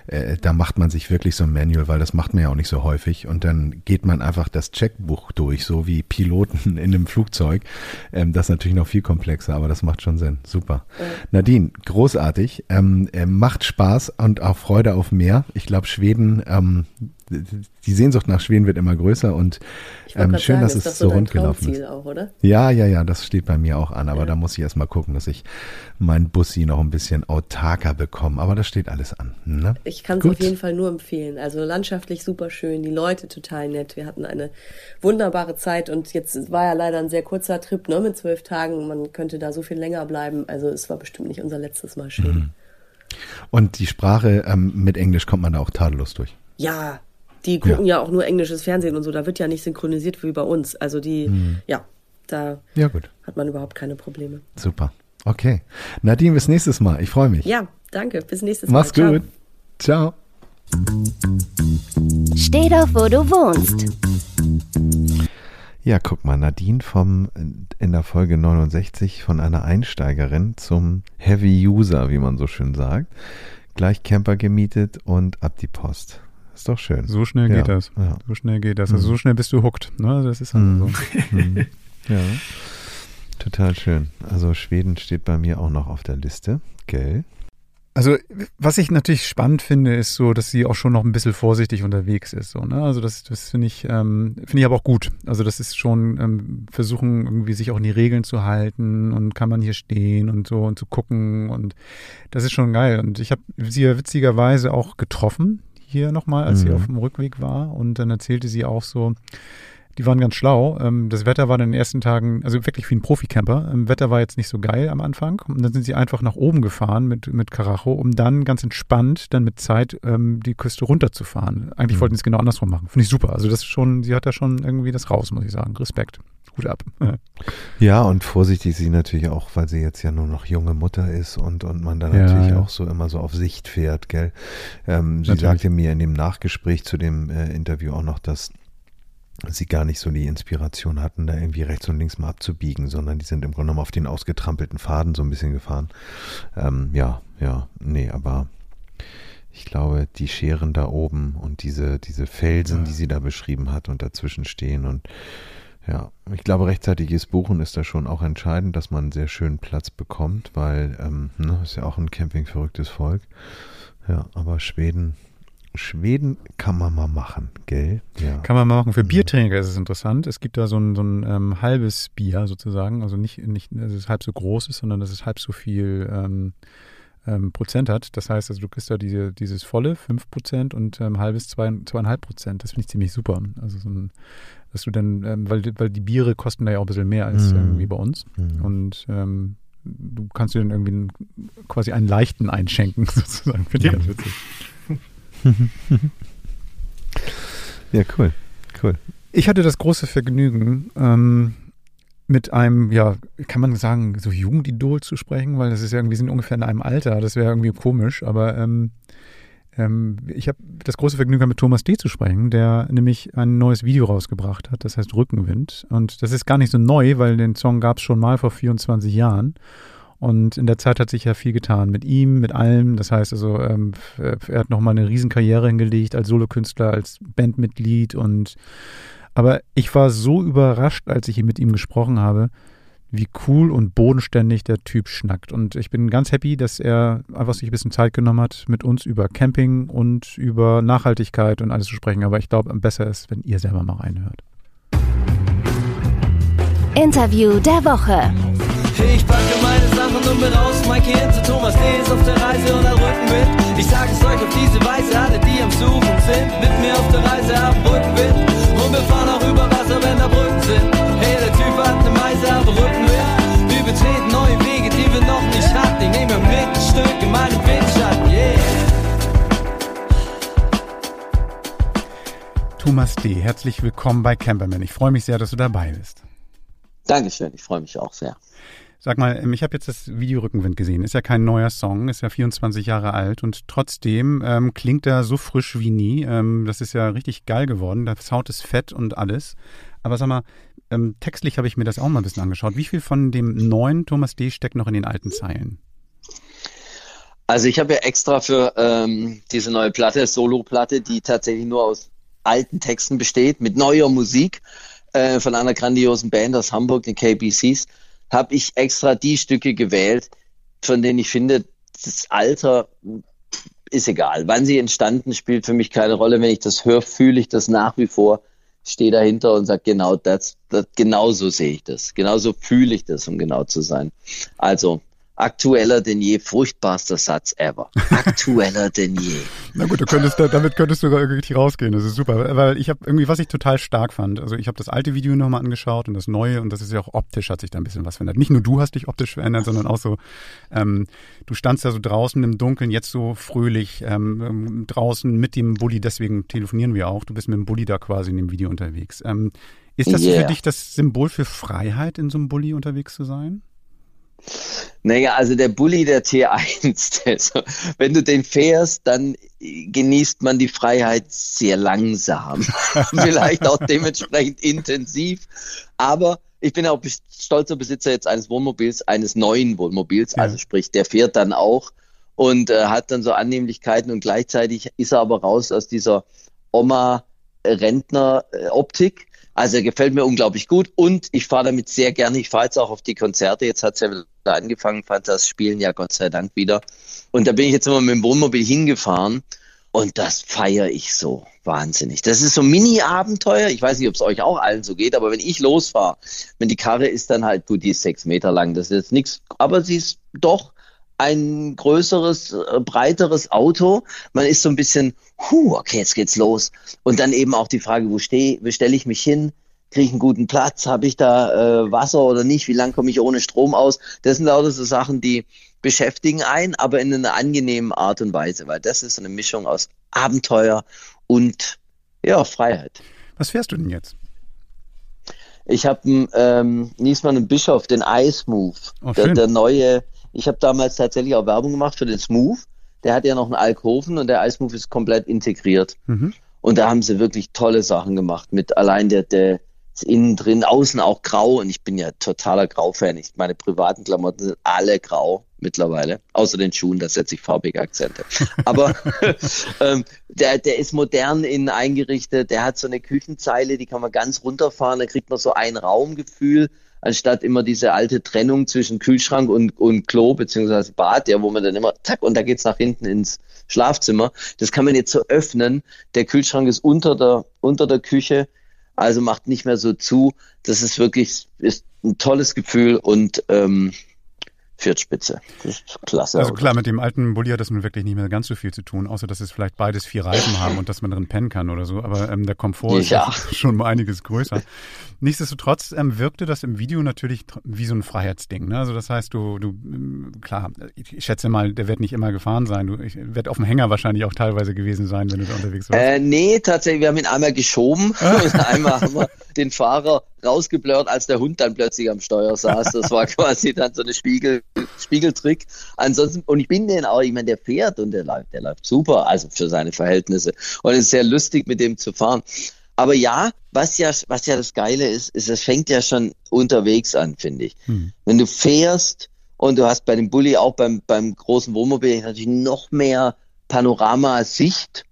äh, da macht man sich wirklich so ein Manual, weil das macht man ja auch nicht so häufig. Und dann geht man einfach das Checkbuch durch, so wie Piloten (laughs) in einem Flugzeug. Ähm, das ist natürlich noch viel komplexer, aber das macht schon Sinn. Super. Nadine, großartig. Ähm, äh, macht Spaß und auch Freude auf mehr. Ich glaube, Schweden, ähm, die Sehnsucht nach Schweden wird immer größer und ähm, schön, sagen, dass es so rund gelaufen ist. Auch? Ja, ja, ja, das steht bei mir auch an, aber Ja. da muss ich erst mal gucken, dass ich mein Bussi noch ein bisschen autarker bekomme. Aber das steht alles an. Ne? Ich kann es auf jeden Fall nur empfehlen. Also landschaftlich super schön, die Leute total nett. Wir hatten eine wunderbare Zeit und jetzt war ja leider ein sehr kurzer Trip, ne, mit zwölf Tagen. Man könnte da so viel länger bleiben. Also es war bestimmt nicht unser letztes Mal schön. Mhm. Und die Sprache ähm, mit Englisch kommt man da auch tadellos durch. Ja, die gucken ja. auch nur englisches Fernsehen und so. Da wird ja nicht synchronisiert wie bei uns. Also die, Mhm. ja, da Ja, gut. hat man überhaupt keine Probleme. Super. Okay. Nadine, bis nächstes Mal. Ich freue mich. Ja, danke. Bis nächstes Mal. Mach's gut. Ciao. Steh doch, wo du wohnst. Ja, guck mal, Nadine vom in der Folge 69 von einer Einsteigerin zum Heavy User, wie man so schön sagt. Gleich Camper gemietet und ab die Post. Ist doch schön. So schnell Ja, geht das. ja. So schnell geht das. Also so schnell bist du hooked. Ne? Das ist halt so. Mhm. (laughs) Ja. Total schön. Also Schweden steht bei mir auch noch auf der Liste. Gell? Also, was ich natürlich spannend finde, ist so, dass sie auch schon noch ein bisschen vorsichtig unterwegs ist. So, ne? Also, das, das finde ich, ähm, finde ich aber auch gut. Also, das ist schon ähm, versuchen, irgendwie sich auch in die Regeln zu halten und kann man hier stehen und so und zu gucken. Und das ist schon geil. Und ich habe sie ja witzigerweise auch getroffen hier nochmal, als sie Mhm. auf dem Rückweg war. Und dann erzählte sie auch so, die waren ganz schlau. Ähm, das Wetter war in den ersten Tagen, also wirklich wie ein Profi-Camper. Ähm, Wetter war jetzt nicht so geil am Anfang. Und dann sind sie einfach nach oben gefahren mit, mit Karacho, um dann ganz entspannt, dann mit Zeit ähm, die Küste runterzufahren. Eigentlich Mhm. wollten sie es genau andersrum machen. Finde ich super. Also das ist schon, sie hat da schon irgendwie das raus, muss ich sagen. Respekt. Hut ab. (laughs) Ja, und vorsichtig sie natürlich auch, weil sie jetzt ja nur noch junge Mutter ist und, und man dann Ja, natürlich ja. auch so immer so auf Sicht fährt, gell? Ähm, sie Natürlich. sagte mir in dem Nachgespräch zu dem äh, Interview auch noch, dass sie gar nicht so die Inspiration hatten, da irgendwie rechts und links mal abzubiegen, sondern die sind im Grunde genommen auf den ausgetrampelten Faden so ein bisschen gefahren. Ähm, ja, ja, nee, aber ich glaube, die Scheren da oben und diese, diese Felsen, die sie da beschrieben hat und dazwischen stehen und ja, ich glaube, rechtzeitiges Buchen ist da schon auch entscheidend, dass man einen sehr schönen Platz bekommt, weil ähm, ne, ist ja auch ein campingverrücktes Volk. Ja, aber Schweden, Schweden kann man mal machen, gell? Ja. Kann man mal machen. Für Mhm. Biertrinker ist es interessant. Es gibt da so ein, so ein ähm, halbes Bier sozusagen. Also nicht, nicht, dass es halb so groß ist, sondern dass es halb so viel ähm, ähm, Prozent hat. Das heißt, also du kriegst da diese, dieses volle 5 Prozent und ähm, halbes 2,5 Prozent. Das finde ich ziemlich super. Also so ein, dass du dann, ähm, weil, weil die Biere kosten da ja auch ein bisschen mehr als Mhm. irgendwie bei uns. Mhm. Und ähm, du kannst dir dann irgendwie einen, quasi einen leichten einschenken, (laughs) sozusagen. Finde ich Ja. ganz witzig. (laughs) Ja, cool. Cool. Ich hatte das große Vergnügen, ähm, mit einem, ja, kann man sagen, so Jugendidol zu sprechen, weil das ist ja irgendwie, wir sind ungefähr in einem Alter, das wäre irgendwie komisch, aber ähm, ähm, ich habe das große Vergnügen, mit Thomas D. zu sprechen, der nämlich ein neues Video rausgebracht hat, das heißt Rückenwind. Und das ist gar nicht so neu, weil den Song gab es schon mal vor 24 Jahren. Und in der Zeit hat sich ja viel getan mit ihm, mit allem. Das heißt also, ähm, er hat nochmal eine Riesenkarriere hingelegt als Solokünstler, als Bandmitglied und aber ich war so überrascht, als ich mit ihm gesprochen habe, wie cool und bodenständig der Typ schnackt. Und ich bin ganz happy, dass er einfach sich ein bisschen Zeit genommen hat, mit uns über Camping und über Nachhaltigkeit und alles zu sprechen. Aber ich glaube, besser ist, wenn ihr selber mal reinhört. Interview der Woche. Ich packe Sachen und bin raus, Mikey hinter Thomas D. ist auf der Reise und am Rückenwind. Ich sag es euch auf diese Weise, alle die am Suchen sind, mit mir auf der Reise haben Rückenwind. Und wir fahren auch über Wasser, wenn da Brücken sind. Hey, der Typ hat ne Meise, aber Rückenwind. Wir betreten neue Wege, die wir noch nicht hatten. Ich nehme mit ein Stück in meinen Windschatten, yeah. Thomas D., herzlich willkommen bei Camperman. Ich freue mich sehr, dass du dabei bist. Dankeschön, ich freue mich auch sehr. Sag mal, ähm, ich habe jetzt das Video Rückenwind gesehen. Ist ja kein neuer Song, ist ja 24 Jahre alt und trotzdem ähm, klingt er so frisch wie nie. Ähm, das ist ja richtig geil geworden. Der Sound ist fett und alles. Aber sag mal, ähm, textlich habe ich mir das auch mal ein bisschen angeschaut. Wie viel von dem neuen Thomas D. steckt noch in den alten Zeilen? Also ich habe ja extra für ähm, diese neue Platte, Solo-Platte, die tatsächlich nur aus alten Texten besteht, mit neuer Musik äh, von einer grandiosen Band aus Hamburg, den KBCs, habe ich extra die Stücke gewählt, von denen ich finde, das Alter ist egal. Wann sie entstanden, spielt für mich keine Rolle. Wenn ich das höre, fühle ich das nach wie vor, stehe dahinter und sage, genau das, das, genau so sehe ich das. Genauso fühle ich das, um genau zu sein. Also aktueller denn je, furchtbarster Satz ever. Aktueller denn je. (laughs) Na gut, du könntest, da- damit könntest du richtig rausgehen. Das ist super, weil ich habe irgendwie, was ich total stark fand. Also ich habe das alte Video nochmal angeschaut und das neue und das ist ja auch optisch hat sich da ein bisschen was verändert. Nicht nur du hast dich optisch verändert, sondern auch so, ähm, du standst ja so draußen im Dunkeln, jetzt so fröhlich ähm, draußen mit dem Bulli. Deswegen telefonieren wir auch. Du bist mit dem Bulli da quasi in dem Video unterwegs. Ähm, ist das Yeah. für dich das Symbol für Freiheit, in so einem Bulli unterwegs zu sein? Naja, also der Bulli der T1, (laughs) der so, wenn du den fährst, dann genießt man die Freiheit sehr langsam. (laughs) Vielleicht auch dementsprechend intensiv. Aber ich bin auch stolzer Besitzer jetzt eines Wohnmobils, eines neuen Wohnmobils. Ja. Also sprich, der fährt dann auch und äh, hat dann so Annehmlichkeiten und gleichzeitig ist er aber raus aus dieser Oma-Rentner-Optik. Also er gefällt mir unglaublich gut und ich fahre damit sehr gerne. Ich fahre jetzt auch auf die Konzerte. Jetzt hat es ja wieder angefangen, fand das Spielen ja Gott sei Dank wieder. Und da bin ich jetzt immer mit dem Wohnmobil hingefahren und das feiere ich so wahnsinnig. Das ist so ein Mini-Abenteuer. Ich weiß nicht, ob es euch auch allen so geht, aber wenn ich losfahre, wenn die Karre ist dann halt, gut, die ist sechs Meter lang, das ist jetzt nichts, aber sie ist doch ein größeres, äh, breiteres Auto. Man ist so ein bisschen, huh, okay, jetzt geht's los. Und dann eben auch die Frage, wo stehe, wo stelle ich mich hin? Kriege ich einen guten Platz? Habe ich da äh, Wasser oder nicht? Wie lange komme ich ohne Strom aus? Das sind lauter so Sachen, die beschäftigen einen, aber in einer angenehmen Art und Weise, weil das ist so eine Mischung aus Abenteuer und ja, Freiheit. Was fährst du denn jetzt? Ich habe einen ähm, Niesmann und Bischof, den iSmooth, Oh, der, der neue. Ich habe damals tatsächlich auch Werbung gemacht für den Smooth. Der hat ja noch einen Alkoven und der iSmooth ist komplett integriert. Mhm. Und da haben sie wirklich tolle Sachen gemacht mit allein der, der ist innen drin, außen auch grau. Und ich bin ja totaler Grau-Fan. Meine privaten Klamotten sind alle grau mittlerweile. Außer den Schuhen, da setze ich farbige Akzente. (laughs) Aber ähm, der, der ist modern innen eingerichtet. Der hat so eine Küchenzeile, die kann man ganz runterfahren. Da kriegt man so ein Raumgefühl, anstatt immer diese alte Trennung zwischen Kühlschrank und, und Klo beziehungsweise Bad, ja, wo man dann immer, zack, und da geht's nach hinten ins Schlafzimmer. Das kann man jetzt so öffnen. Der Kühlschrank ist unter der, unter der Küche, also macht nicht mehr so zu. Das ist wirklich ist ein tolles Gefühl und ähm, Viertspitze. Das ist klasse. Also klar, mit dem alten Bulli hat das nun wirklich nicht mehr ganz so viel zu tun, außer dass es vielleicht beides vier Reifen haben und dass man drin pennen kann oder so. Aber ähm, der Komfort Ja. ist (laughs) schon mal einiges größer. Nichtsdestotrotz ähm, wirkte das im Video natürlich wie so ein Freiheitsding. Ne? Also das heißt, du, du ähm, klar, ich schätze mal, der wird nicht immer gefahren sein. Du, ich wird auf dem Hänger wahrscheinlich auch teilweise gewesen sein, wenn du da unterwegs warst. Äh, nee, tatsächlich, wir haben ihn einmal geschoben und (laughs) einmal haben wir den Fahrer rausgeblurrt, als der Hund dann plötzlich am Steuer saß. Das war (laughs) quasi dann so eine Spiegel, Spiegeltrick. Ansonsten, und ich bin den auch, ich meine, der fährt und der läuft, der läuft super, also für seine Verhältnisse. Und es ist sehr lustig, mit dem zu fahren. Aber ja, was ja, was ja das Geile ist, ist, es fängt ja schon unterwegs an, finde ich. Hm. Wenn du fährst und du hast bei dem Bulli auch beim, beim großen Wohnmobil natürlich noch mehr Panorama-Sicht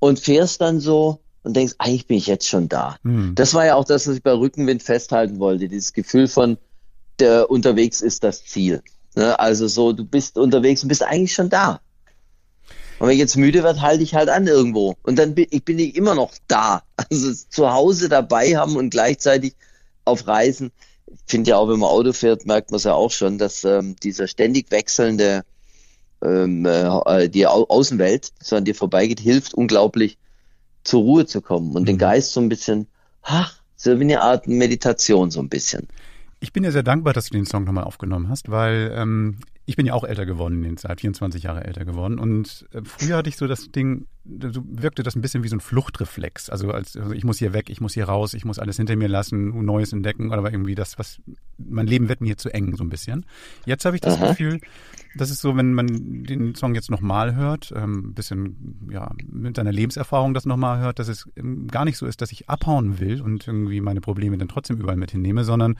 und fährst dann so und denkst, eigentlich bin ich jetzt schon da. Hm. Das war ja auch das, was ich bei Rückenwind festhalten wollte. Dieses Gefühl von, der unterwegs ist das Ziel. Ne? Also so, du bist unterwegs und bist eigentlich schon da. Und wenn ich jetzt müde werde, halte ich halt an irgendwo. Und dann bin ich, bin ich immer noch da. (laughs) Also zu Hause dabei haben und gleichzeitig auf Reisen. Ich finde ja auch, wenn man Auto fährt, merkt man es ja auch schon, dass ähm, dieser ständig wechselnde ähm, äh, die Au Außenwelt, so an dir vorbeigeht, hilft unglaublich zur Ruhe zu kommen und den Mhm. Geist so ein bisschen, ach, so wie eine Art Meditation so ein bisschen. Ich bin dir sehr dankbar, dass du den Song nochmal aufgenommen hast, weil ähm, ich bin ja auch älter geworden in den Zeit, 24 Jahre älter geworden. Und äh, früher hatte ich so das Ding, so wirkte das ein bisschen wie so ein Fluchtreflex. Also, als, also ich muss hier weg, ich muss hier raus, ich muss alles hinter mir lassen, Neues entdecken, oder irgendwie das, was mein Leben wird mir zu eng, so ein bisschen. Jetzt habe ich das Aha. Gefühl, das ist so, wenn man den Song jetzt nochmal hört, ähm, ein bisschen ja, mit seiner Lebenserfahrung das nochmal hört, dass es ähm, gar nicht so ist, dass ich abhauen will und irgendwie meine Probleme dann trotzdem überall mit hinnehme, sondern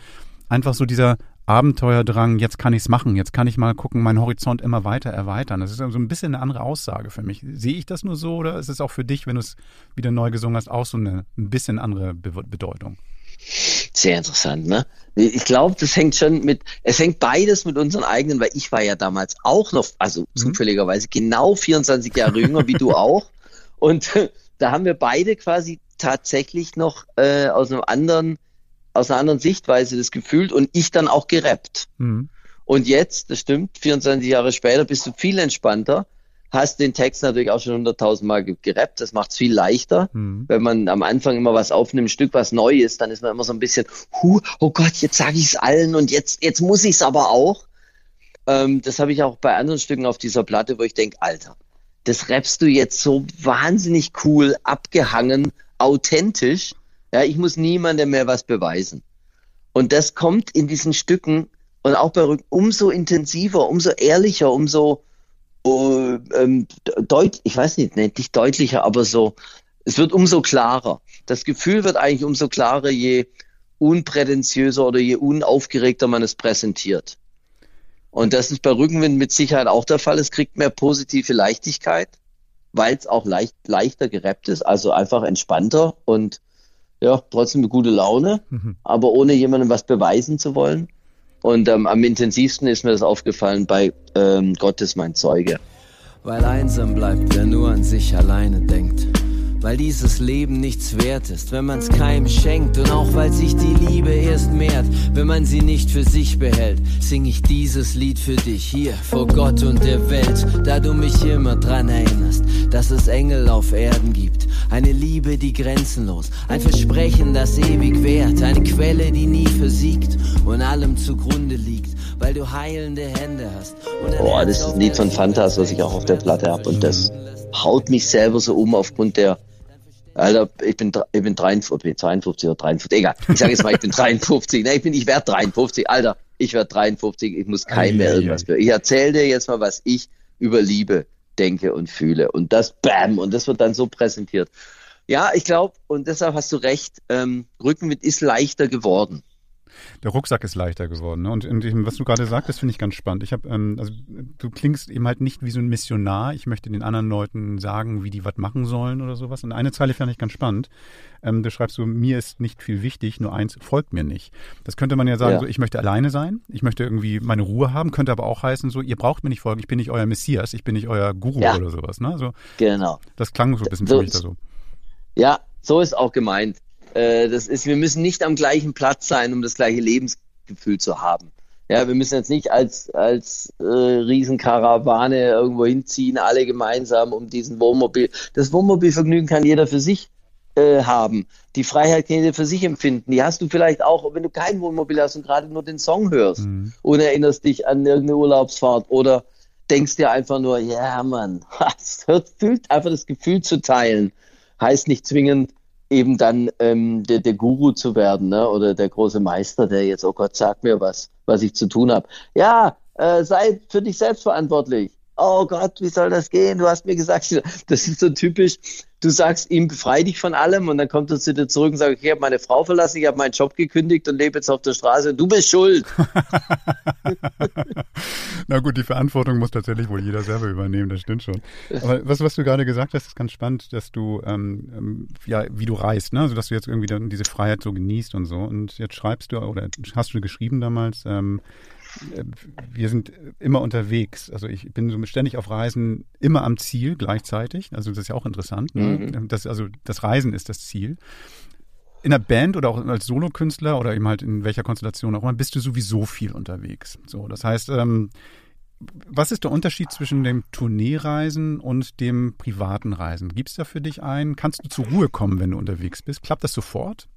einfach so dieser Abenteuerdrang, jetzt kann ich's machen, jetzt kann ich mal gucken, meinen Horizont immer weiter erweitern. Das ist so ein bisschen eine andere Aussage für mich. Sehe ich das nur so oder ist es auch für dich, wenn du es wieder neu gesungen hast, auch so eine ein bisschen andere Be Bedeutung? Sehr interessant, ne? Ich glaube, das hängt schon mit, es hängt beides mit unseren eigenen, weil ich war ja damals auch noch, also zufälligerweise genau 24 Jahre jünger wie du auch. Und (laughs) da haben wir beide quasi tatsächlich noch äh, aus einem anderen, aus einer anderen Sichtweise das gefühlt und ich dann auch gerappt. Mhm. Und jetzt, das stimmt, 24 Jahre später bist du viel entspannter, hast den Text natürlich auch schon 100.000 Mal ge- gerappt, das macht es viel leichter. Mhm. Wenn man am Anfang immer was aufnimmt, ein Stück was neu ist, dann ist man immer so ein bisschen, hu, oh Gott, jetzt sage ich es allen und jetzt, jetzt muss ich es aber auch. Ähm, das habe ich auch bei anderen Stücken auf dieser Platte, wo ich denke, Alter, das rappst du jetzt so wahnsinnig cool, abgehangen, authentisch. Ja, ich muss niemandem mehr was beweisen. Und das kommt in diesen Stücken und auch bei Rück umso intensiver, umso ehrlicher, umso äh, ähm, deut ich weiß nicht, nicht, nicht deutlicher, aber so, es wird umso klarer. Das Gefühl wird eigentlich umso klarer, je unprätentiöser oder je unaufgeregter man es präsentiert. Und das ist bei Rückenwind mit Sicherheit auch der Fall. Es kriegt mehr positive Leichtigkeit, weil es auch leicht, leichter gerappt ist, also einfach entspannter und ja, trotzdem eine gute Laune, Mhm. aber ohne jemandem was beweisen zu wollen. Und ähm, am intensivsten ist mir das aufgefallen bei ähm, Gott ist mein Zeuge. Weil einsam bleibt, wer nur an sich alleine denkt. Weil dieses Leben nichts wert ist, wenn man's keinem schenkt. Und auch weil sich die Liebe erst mehrt, wenn man sie nicht für sich behält. Sing ich dieses Lied für dich hier vor Gott und der Welt. Da du mich immer dran erinnerst, dass es Engel auf Erden gibt. Eine Liebe, die grenzenlos, ein Versprechen, das ewig währt. Eine Quelle, die nie versiegt und allem zugrunde liegt. Weil du heilende Hände hast. Boah, das ist ein Lied von Fantas, was ich auch auf der Platte habe. Und das haut mich selber so um aufgrund der. Alter, ich bin, ich bin 53, bin 52 oder 53, egal. Ich sage jetzt mal, ich bin 53. Ne, ich bin, ich werde 53. Alter, ich werde 53. Ich muss keinem mehr irgendwas mehr. Ich erzähle dir jetzt mal, was ich über Liebe denke und fühle. Und das, bam, und das wird dann so präsentiert. Ja, ich glaube, und deshalb hast du recht, ähm, Rückenwind ist leichter geworden. Der Rucksack ist leichter geworden. Ne? Und in dem, was du gerade sagtest, finde ich ganz spannend. Ich habe, ähm, also du klingst eben halt nicht wie so ein Missionar. Ich möchte den anderen Leuten sagen, wie die was machen sollen oder sowas. Und eine Zeile fand ich ganz spannend. Ähm, da schreibst du, mir ist nicht viel wichtig, nur eins folgt mir nicht. Das könnte man ja sagen, Ja. so ich möchte alleine sein, ich möchte irgendwie meine Ruhe haben, könnte aber auch heißen, so ihr braucht mir nicht folgen, ich bin nicht euer Messias, ich bin nicht euer Guru Ja. oder sowas. Ne? Also Genau. das klang so ein bisschen So für mich da so. Ja, so ist auch gemeint. Äh, das ist, wir müssen nicht am gleichen Platz sein, um das gleiche Lebensgefühl zu haben. Ja, wir müssen jetzt nicht als, als äh, Riesenkarawane irgendwo hinziehen, alle gemeinsam um diesen Wohnmobil. Das Wohnmobilvergnügen kann jeder für sich äh, haben. Die Freiheit kann jeder für sich empfinden. Die hast du vielleicht auch, wenn du kein Wohnmobil hast und gerade nur den Song hörst mhm. und erinnerst dich an irgendeine Urlaubsfahrt oder denkst dir einfach nur, ja, Mann, (laughs) es fühlt einfach das Gefühl zu teilen. Heißt nicht zwingend, eben dann ähm, der, der Guru zu werden ne? oder der große Meister, der jetzt, oh Gott, sag mir was, was ich zu tun habe. Ja, äh, sei für dich selbst verantwortlich. Oh Gott, wie soll das gehen? Du hast mir gesagt, (laughs) das ist so typisch, du sagst ihm, befrei dich von allem und dann kommt er zu dir zurück und sagt, ich habe meine Frau verlassen, ich habe meinen Job gekündigt und lebe jetzt auf der Straße du bist schuld. (laughs) Na gut, die Verantwortung muss tatsächlich wohl jeder selber übernehmen, das stimmt schon. Aber was, was du gerade gesagt hast, ist ganz spannend, dass du, ähm, ähm, ja, wie du reist, ne? also dass du jetzt irgendwie dann diese Freiheit so genießt und so. Und jetzt schreibst du, oder hast du geschrieben damals, ähm, wir sind immer unterwegs. Also ich bin so ständig auf Reisen, immer am Ziel gleichzeitig. Also das ist ja auch interessant. Ne? Mhm. Das, also das Reisen ist das Ziel. In der Band oder auch als Solokünstler oder eben halt in welcher Konstellation auch immer, bist du sowieso viel unterwegs. So, das heißt, ähm, was ist der Unterschied zwischen dem Tourneereisen und dem privaten Reisen? Gibt es da für dich einen? Kannst du zur Ruhe kommen, wenn du unterwegs bist? Klappt das sofort?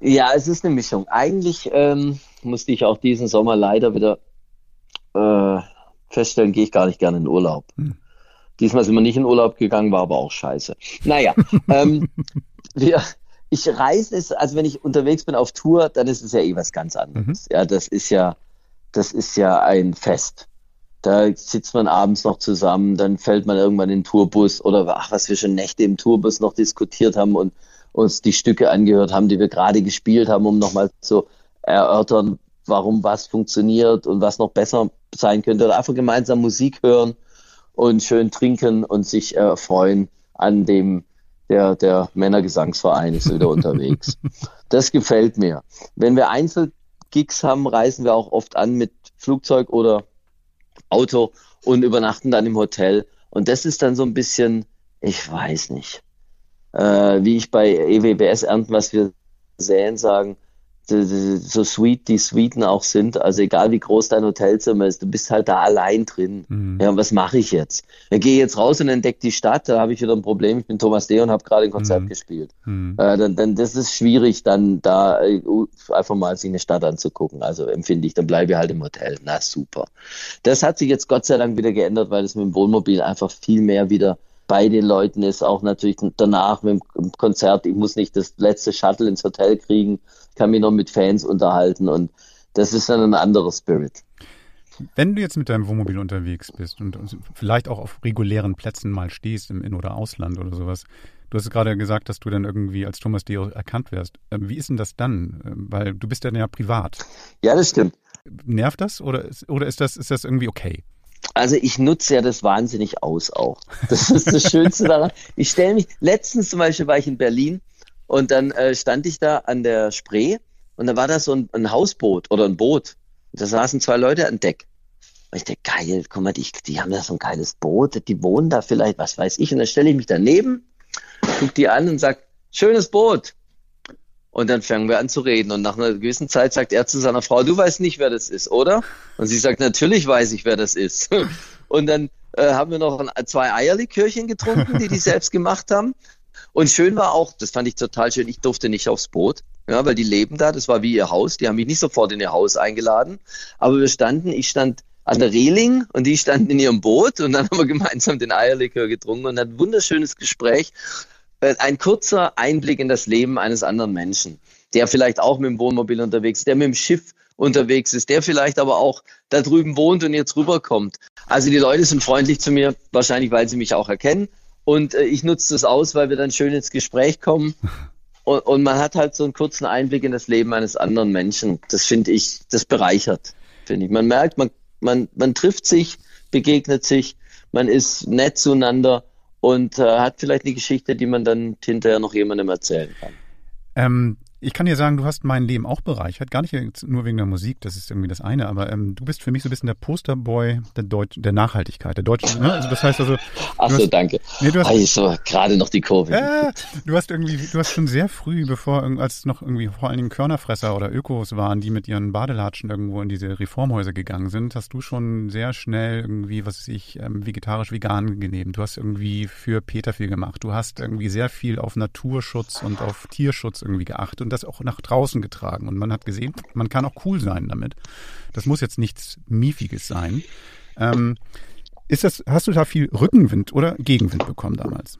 Ja, es ist eine Mischung. Eigentlich ähm, musste ich auch diesen Sommer leider wieder äh, feststellen, gehe ich gar nicht gerne in Urlaub. Hm. Diesmal sind wir nicht in Urlaub gegangen, war aber auch scheiße. Naja, (laughs) ähm, wir, ich reise es, also wenn ich unterwegs bin auf Tour, dann ist es ja eh was ganz anderes. Mhm. Ja, das ist ja, das ist ja ein Fest. Da sitzt man abends noch zusammen, dann fällt man irgendwann in den Tourbus oder ach, was wir schon Nächte im Tourbus noch diskutiert haben und uns die Stücke angehört haben, die wir gerade gespielt haben, um nochmal zu erörtern, warum was funktioniert und was noch besser sein könnte. Oder einfach gemeinsam Musik hören und schön trinken und sich äh, freuen an dem, der, der Männergesangsverein ist wieder (laughs) unterwegs. Das gefällt mir. Wenn wir Einzelgigs haben, reisen wir auch oft an mit Flugzeug oder Auto und übernachten dann im Hotel. Und das ist dann so ein bisschen, ich weiß nicht äh, wie ich bei EWBS ernten, was wir säen, sagen, so sweet die Suiten auch sind, also egal wie groß dein Hotelzimmer ist, du bist halt da allein drin. Mhm. Ja, und was mache ich jetzt? Ich gehe jetzt raus und entdecke die Stadt, da habe ich wieder ein Problem. Ich bin Thomas D. und habe gerade ein Konzert mhm. gespielt. Mhm. Äh, dann, dann das ist schwierig, dann da äh, einfach mal sich eine Stadt anzugucken. Also empfinde ich, dann bleibe ich halt im Hotel. Na super. Das hat sich jetzt Gott sei Dank wieder geändert, weil es mit dem Wohnmobil einfach viel mehr wieder bei den Leuten ist, auch natürlich danach mit dem Konzert. Ich muss nicht das letzte Shuttle ins Hotel kriegen, kann mich noch mit Fans unterhalten und das ist dann ein anderer Spirit. Wenn du jetzt mit deinem Wohnmobil unterwegs bist und vielleicht auch auf regulären Plätzen mal stehst im In- oder Ausland oder sowas, du hast gerade gesagt, dass du dann irgendwie als Thomas Deo erkannt wärst. Ähm, wie ist denn das dann? Ähm, weil du bist dann ja privat. Ja, das stimmt. Nervt das oder ist, oder ist das, ist das irgendwie okay? Also ich nutze ja das wahnsinnig aus auch. Das ist das Schönste daran. Ich stelle mich, letztens zum Beispiel war ich in Berlin und dann äh, stand ich da an der Spree und da war da so ein, ein Hausboot oder ein Boot. Und da saßen zwei Leute an Deck. Und ich denke, geil, guck mal, die, die haben da so ein geiles Boot, die wohnen da vielleicht, was weiß ich. Und dann stelle ich mich daneben, guck die an und sag, schönes Boot. Und dann fangen wir an zu reden. Und nach einer gewissen Zeit sagt er zu seiner Frau, du weißt nicht, wer das ist, oder? Und sie sagt, natürlich weiß ich, wer das ist. (laughs) Und dann äh, haben wir noch ein, zwei Eierlikörchen getrunken, die die selbst gemacht haben. Und schön war auch, das fand ich total schön, ich durfte nicht aufs Boot, ja, weil die leben da, das war wie ihr Haus, die haben mich nicht sofort in ihr Haus eingeladen, aber wir standen, ich stand an der Reling und die standen in ihrem Boot und dann haben wir gemeinsam den Eierlikör getrunken und hatten ein wunderschönes Gespräch ein kurzer Einblick in das Leben eines anderen Menschen, der vielleicht auch mit dem Wohnmobil unterwegs ist, der mit dem Schiff unterwegs ist, der vielleicht aber auch da drüben wohnt und jetzt rüberkommt. Also die Leute sind freundlich zu mir, wahrscheinlich weil sie mich auch erkennen. Und äh, ich nutze das aus, weil wir dann schön ins Gespräch kommen. (laughs) Und, und man hat halt so einen kurzen Einblick in das Leben eines anderen Menschen. Das finde ich, das bereichert, finde ich. Man merkt, man, man, man trifft sich, begegnet sich, man ist nett zueinander und äh, hat vielleicht eine Geschichte, die man dann hinterher noch jemandem erzählen kann. Ähm, ich kann dir sagen, du hast mein Leben auch bereichert. Gar nicht nur wegen der Musik, das ist irgendwie das eine, aber ähm, du bist für mich so ein bisschen der Posterboy der, Deutsch, der Nachhaltigkeit, der Deutschen. Ne? Also das heißt also. Ach so, danke. Nee, du hast, also, gerade noch die Kurve. Ja, du hast irgendwie, du hast schon sehr früh, bevor, als noch irgendwie vor allen Dingen Körnerfresser oder Ökos waren, die mit ihren Badelatschen irgendwo in diese Reformhäuser gegangen sind, hast du schon sehr schnell irgendwie, was weiß ich, ähm, vegetarisch-vegan gelebt. Du hast irgendwie für Peter viel gemacht. Du hast irgendwie sehr viel auf Naturschutz und auf Tierschutz irgendwie geachtet und das auch nach draußen getragen. Und man hat gesehen, man kann auch cool sein damit. Das muss jetzt nichts Miefiges sein. Ähm, ist das, hast du da viel Rückenwind oder Gegenwind bekommen damals?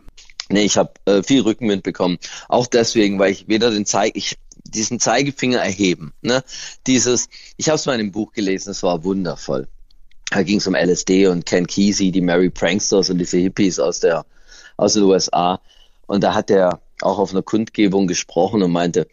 Nee, ich habe äh, viel Rückenwind bekommen. Auch deswegen, weil ich weder den Zeig, ich diesen Zeigefinger erheben. Ne? Dieses, ich habe es mal in einem Buch gelesen, es war wundervoll. Da ging es um LSD und Ken Kesey, die Mary Pranksters und diese Hippies aus der aus den USA. Und da hat er auch auf einer Kundgebung gesprochen und meinte,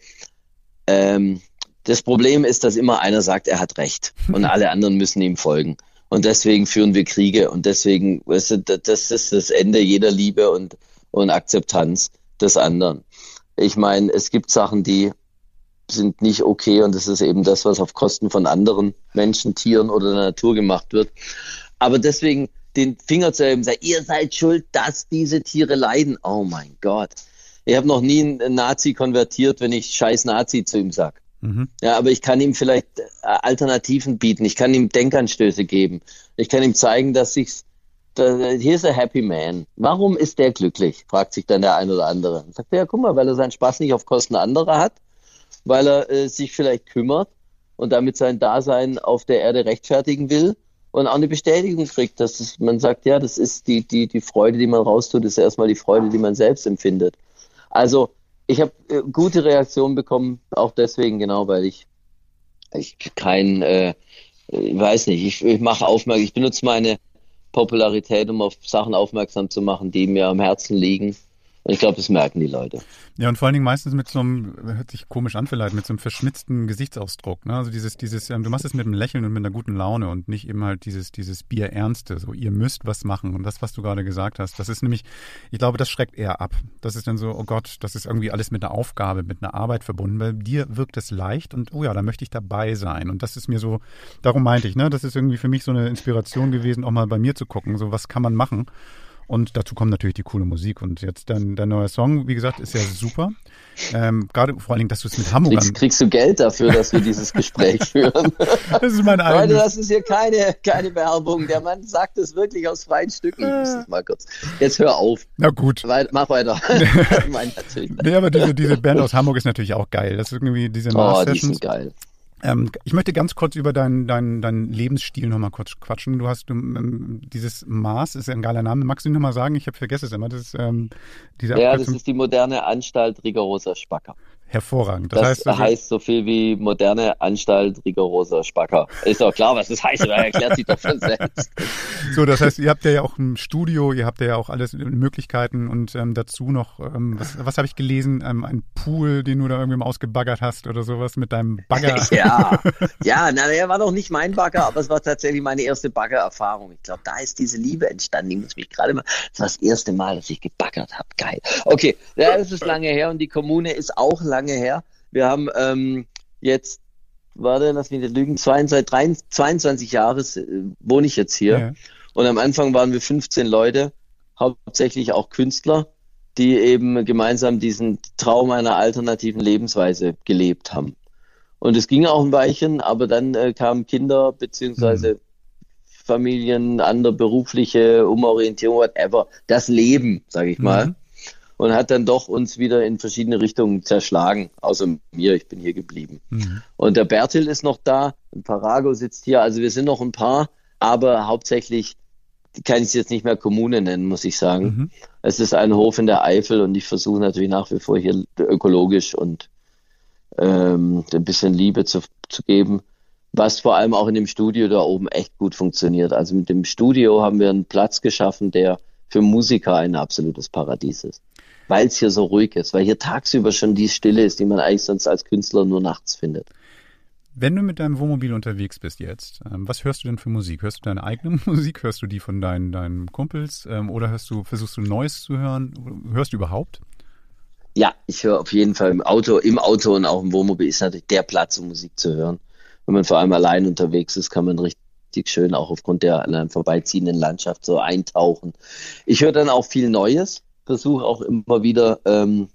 ähm, das Problem ist, dass immer einer sagt, er hat recht (laughs) und alle anderen müssen ihm folgen. Und deswegen führen wir Kriege und deswegen, weißt du, das ist das Ende jeder Liebe und, und Akzeptanz des anderen. Ich meine, es gibt Sachen, die sind nicht okay und das ist eben das, was auf Kosten von anderen Menschen, Tieren oder der Natur gemacht wird. Aber deswegen den Finger zu erheben, sagen, ihr seid schuld, dass diese Tiere leiden. Oh mein Gott. Ich habe noch nie einen Nazi konvertiert, wenn ich scheiß Nazi zu ihm sag. Mhm. Ja, aber ich kann ihm vielleicht äh, Alternativen bieten. Ich kann ihm Denkanstöße geben. Ich kann ihm zeigen, dass sich hier ist a happy man. Warum ist der glücklich? Fragt sich dann der ein oder andere. Dann sagt er, ja, guck mal, weil er seinen Spaß nicht auf Kosten anderer hat, weil er äh, sich vielleicht kümmert und damit sein Dasein auf der Erde rechtfertigen will und auch eine Bestätigung kriegt, dass es, man sagt, ja, das ist die, die, die Freude, die man raustut, ist erstmal die Freude, die man selbst empfindet. Also ich habe äh, gute Reaktionen bekommen, auch deswegen genau, weil ich, ich kein, äh, ich weiß nicht, ich, ich mache aufmerksam, ich benutze meine Popularität, um auf Sachen aufmerksam zu machen, die mir am Herzen liegen. Ich glaube, das merken die Leute. Ja, und vor allen Dingen meistens mit so einem, hört sich komisch an vielleicht, mit so einem verschmitzten Gesichtsausdruck. Ne? Also dieses, dieses, ähm, du machst es mit einem Lächeln und mit einer guten Laune und nicht eben halt dieses, dieses Bierernste, so ihr müsst was machen. Und das, was du gerade gesagt hast, das ist nämlich, ich glaube, das schreckt eher ab. Das ist dann so, oh Gott, das ist irgendwie alles mit einer Aufgabe, mit einer Arbeit verbunden. Bei dir wirkt es leicht und oh ja, da möchte ich dabei sein. Und das ist mir so, darum meinte ich, ne, das ist irgendwie für mich so eine Inspiration gewesen, auch mal bei mir zu gucken, so was kann man machen. Und dazu kommt natürlich die coole Musik. Und jetzt dein, dein neuer Song, wie gesagt, ist ja super. Ähm, Gerade vor allen Dingen, dass du es mit Hamburg kriegst, kriegst du Geld dafür, dass wir dieses Gespräch (laughs) führen? Das ist mein eigenes. Leute, das ist hier keine, keine Werbung. Der Mann sagt es wirklich aus freien Stücken. Ich muss das mal kurz. Jetzt hör auf. Na gut. Weit, mach weiter. (laughs) nee, aber diese, diese Band aus Hamburg ist natürlich auch geil. Das ist irgendwie diese Oh, die sind geil. Ähm, ich möchte ganz kurz über deinen dein, dein Lebensstil nochmal kurz quatschen. Du hast ähm, dieses Maß, ist ja ein geiler Name. Magst du nochmal sagen? Ich habe vergessen es immer. Das ist, ähm, diese ja, das ist die moderne Anstalt rigoroser Spacker. Hervorragend. Das, das heißt, heißt, so viel wie moderne Anstalt rigoroser Spacker. Ist doch klar, was das heißt, aber erklärt sich doch von selbst. (laughs) So, das heißt, ihr habt ja auch ein Studio, ihr habt ja auch alles Möglichkeiten und ähm, dazu noch, ähm, was, was habe ich gelesen, ähm, ein Pool, den du da irgendwie mal ausgebaggert hast oder sowas mit deinem Bagger. (laughs) ja, (laughs) ja, na, der war noch nicht mein Bagger, aber es war tatsächlich meine erste Baggererfahrung. Ich glaube, da ist diese Liebe entstanden. Ich muss mich gerade mal, das war das erste Mal, dass ich gebaggert habe. Geil. Okay, ja, das ist lange her und die Kommune ist auch lange lange her. Wir haben ähm, jetzt, warte, lass mich nicht lügen, 22, 22 Jahre wohne ich jetzt hier. Ja. Und am Anfang waren wir 15 Leute, hauptsächlich auch Künstler, die eben gemeinsam diesen Traum einer alternativen Lebensweise gelebt haben. Und es ging auch ein Weilchen, aber dann äh, kamen Kinder beziehungsweise mhm. Familien, andere berufliche Umorientierung, whatever, das Leben, sage ich mal. Mhm und hat dann doch uns wieder in verschiedene Richtungen zerschlagen. Außer mir, ich bin hier geblieben. Mhm. Und der Bertil ist noch da, und Parago sitzt hier. Also wir sind noch ein paar, aber hauptsächlich kann ich es jetzt nicht mehr Kommune nennen, muss ich sagen. Mhm. Es ist ein Hof in der Eifel und ich versuche natürlich nach wie vor hier ökologisch und ähm, ein bisschen Liebe zu, zu geben, was vor allem auch in dem Studio da oben echt gut funktioniert. Also mit dem Studio haben wir einen Platz geschaffen, der für Musiker ein absolutes Paradies ist weil es hier so ruhig ist, weil hier tagsüber schon die Stille ist, die man eigentlich sonst als Künstler nur nachts findet. Wenn du mit deinem Wohnmobil unterwegs bist jetzt, ähm, was hörst du denn für Musik? Hörst du deine eigene (laughs) Musik? Hörst du die von deinen, deinen Kumpels? Ähm, oder hörst du, versuchst du Neues zu hören? Hörst du überhaupt? Ja, ich höre auf jeden Fall im Auto, im Auto und auch im Wohnmobil ist natürlich der Platz, um Musik zu hören. Wenn man vor allem allein unterwegs ist, kann man richtig schön auch aufgrund der an einem vorbeiziehenden Landschaft so eintauchen. Ich höre dann auch viel Neues, versuche auch immer wieder ähm,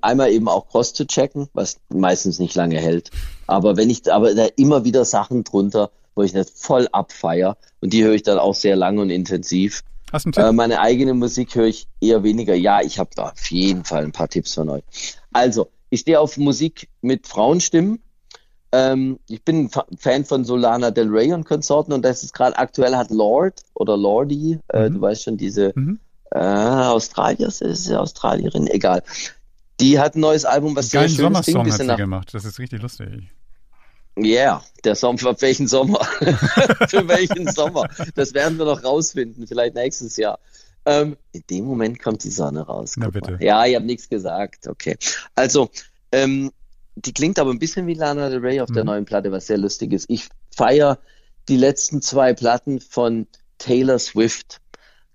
einmal eben auch Cross zu checken, was meistens nicht lange hält. Aber wenn ich, aber da immer wieder Sachen drunter, wo ich das voll abfeier und die höre ich dann auch sehr lang und intensiv. Hast du einen Tipp? Äh, meine eigene Musik höre ich eher weniger. Ja, ich habe da auf jeden Fall ein paar Tipps von euch. Also, ich stehe auf Musik mit Frauenstimmen. Ähm, ich bin Fan von Solana Del Rey und Konsorten und das ist gerade aktuell hat Lord oder Lordi, äh, Mhm. du weißt schon, diese Mhm. Äh, Australier, ist sie Australierin, egal. Die hat ein neues Album, was sehr Geilen schön ist, klingt Sommersong ein hat bisschen sie gemacht. Das ist richtig lustig. Yeah, der Sommer, für welchen Sommer? (laughs) (laughs) für welchen Sommer? Das werden wir noch rausfinden, vielleicht nächstes Jahr. Ähm, in dem Moment kommt die Sonne raus. Na bitte. mal. Ja, ich habe nichts gesagt. Okay. Also, ähm, die klingt aber ein bisschen wie Lana Del Rey auf der Mhm. neuen Platte, was sehr lustig ist. Ich feiere die letzten zwei Platten von Taylor Swift,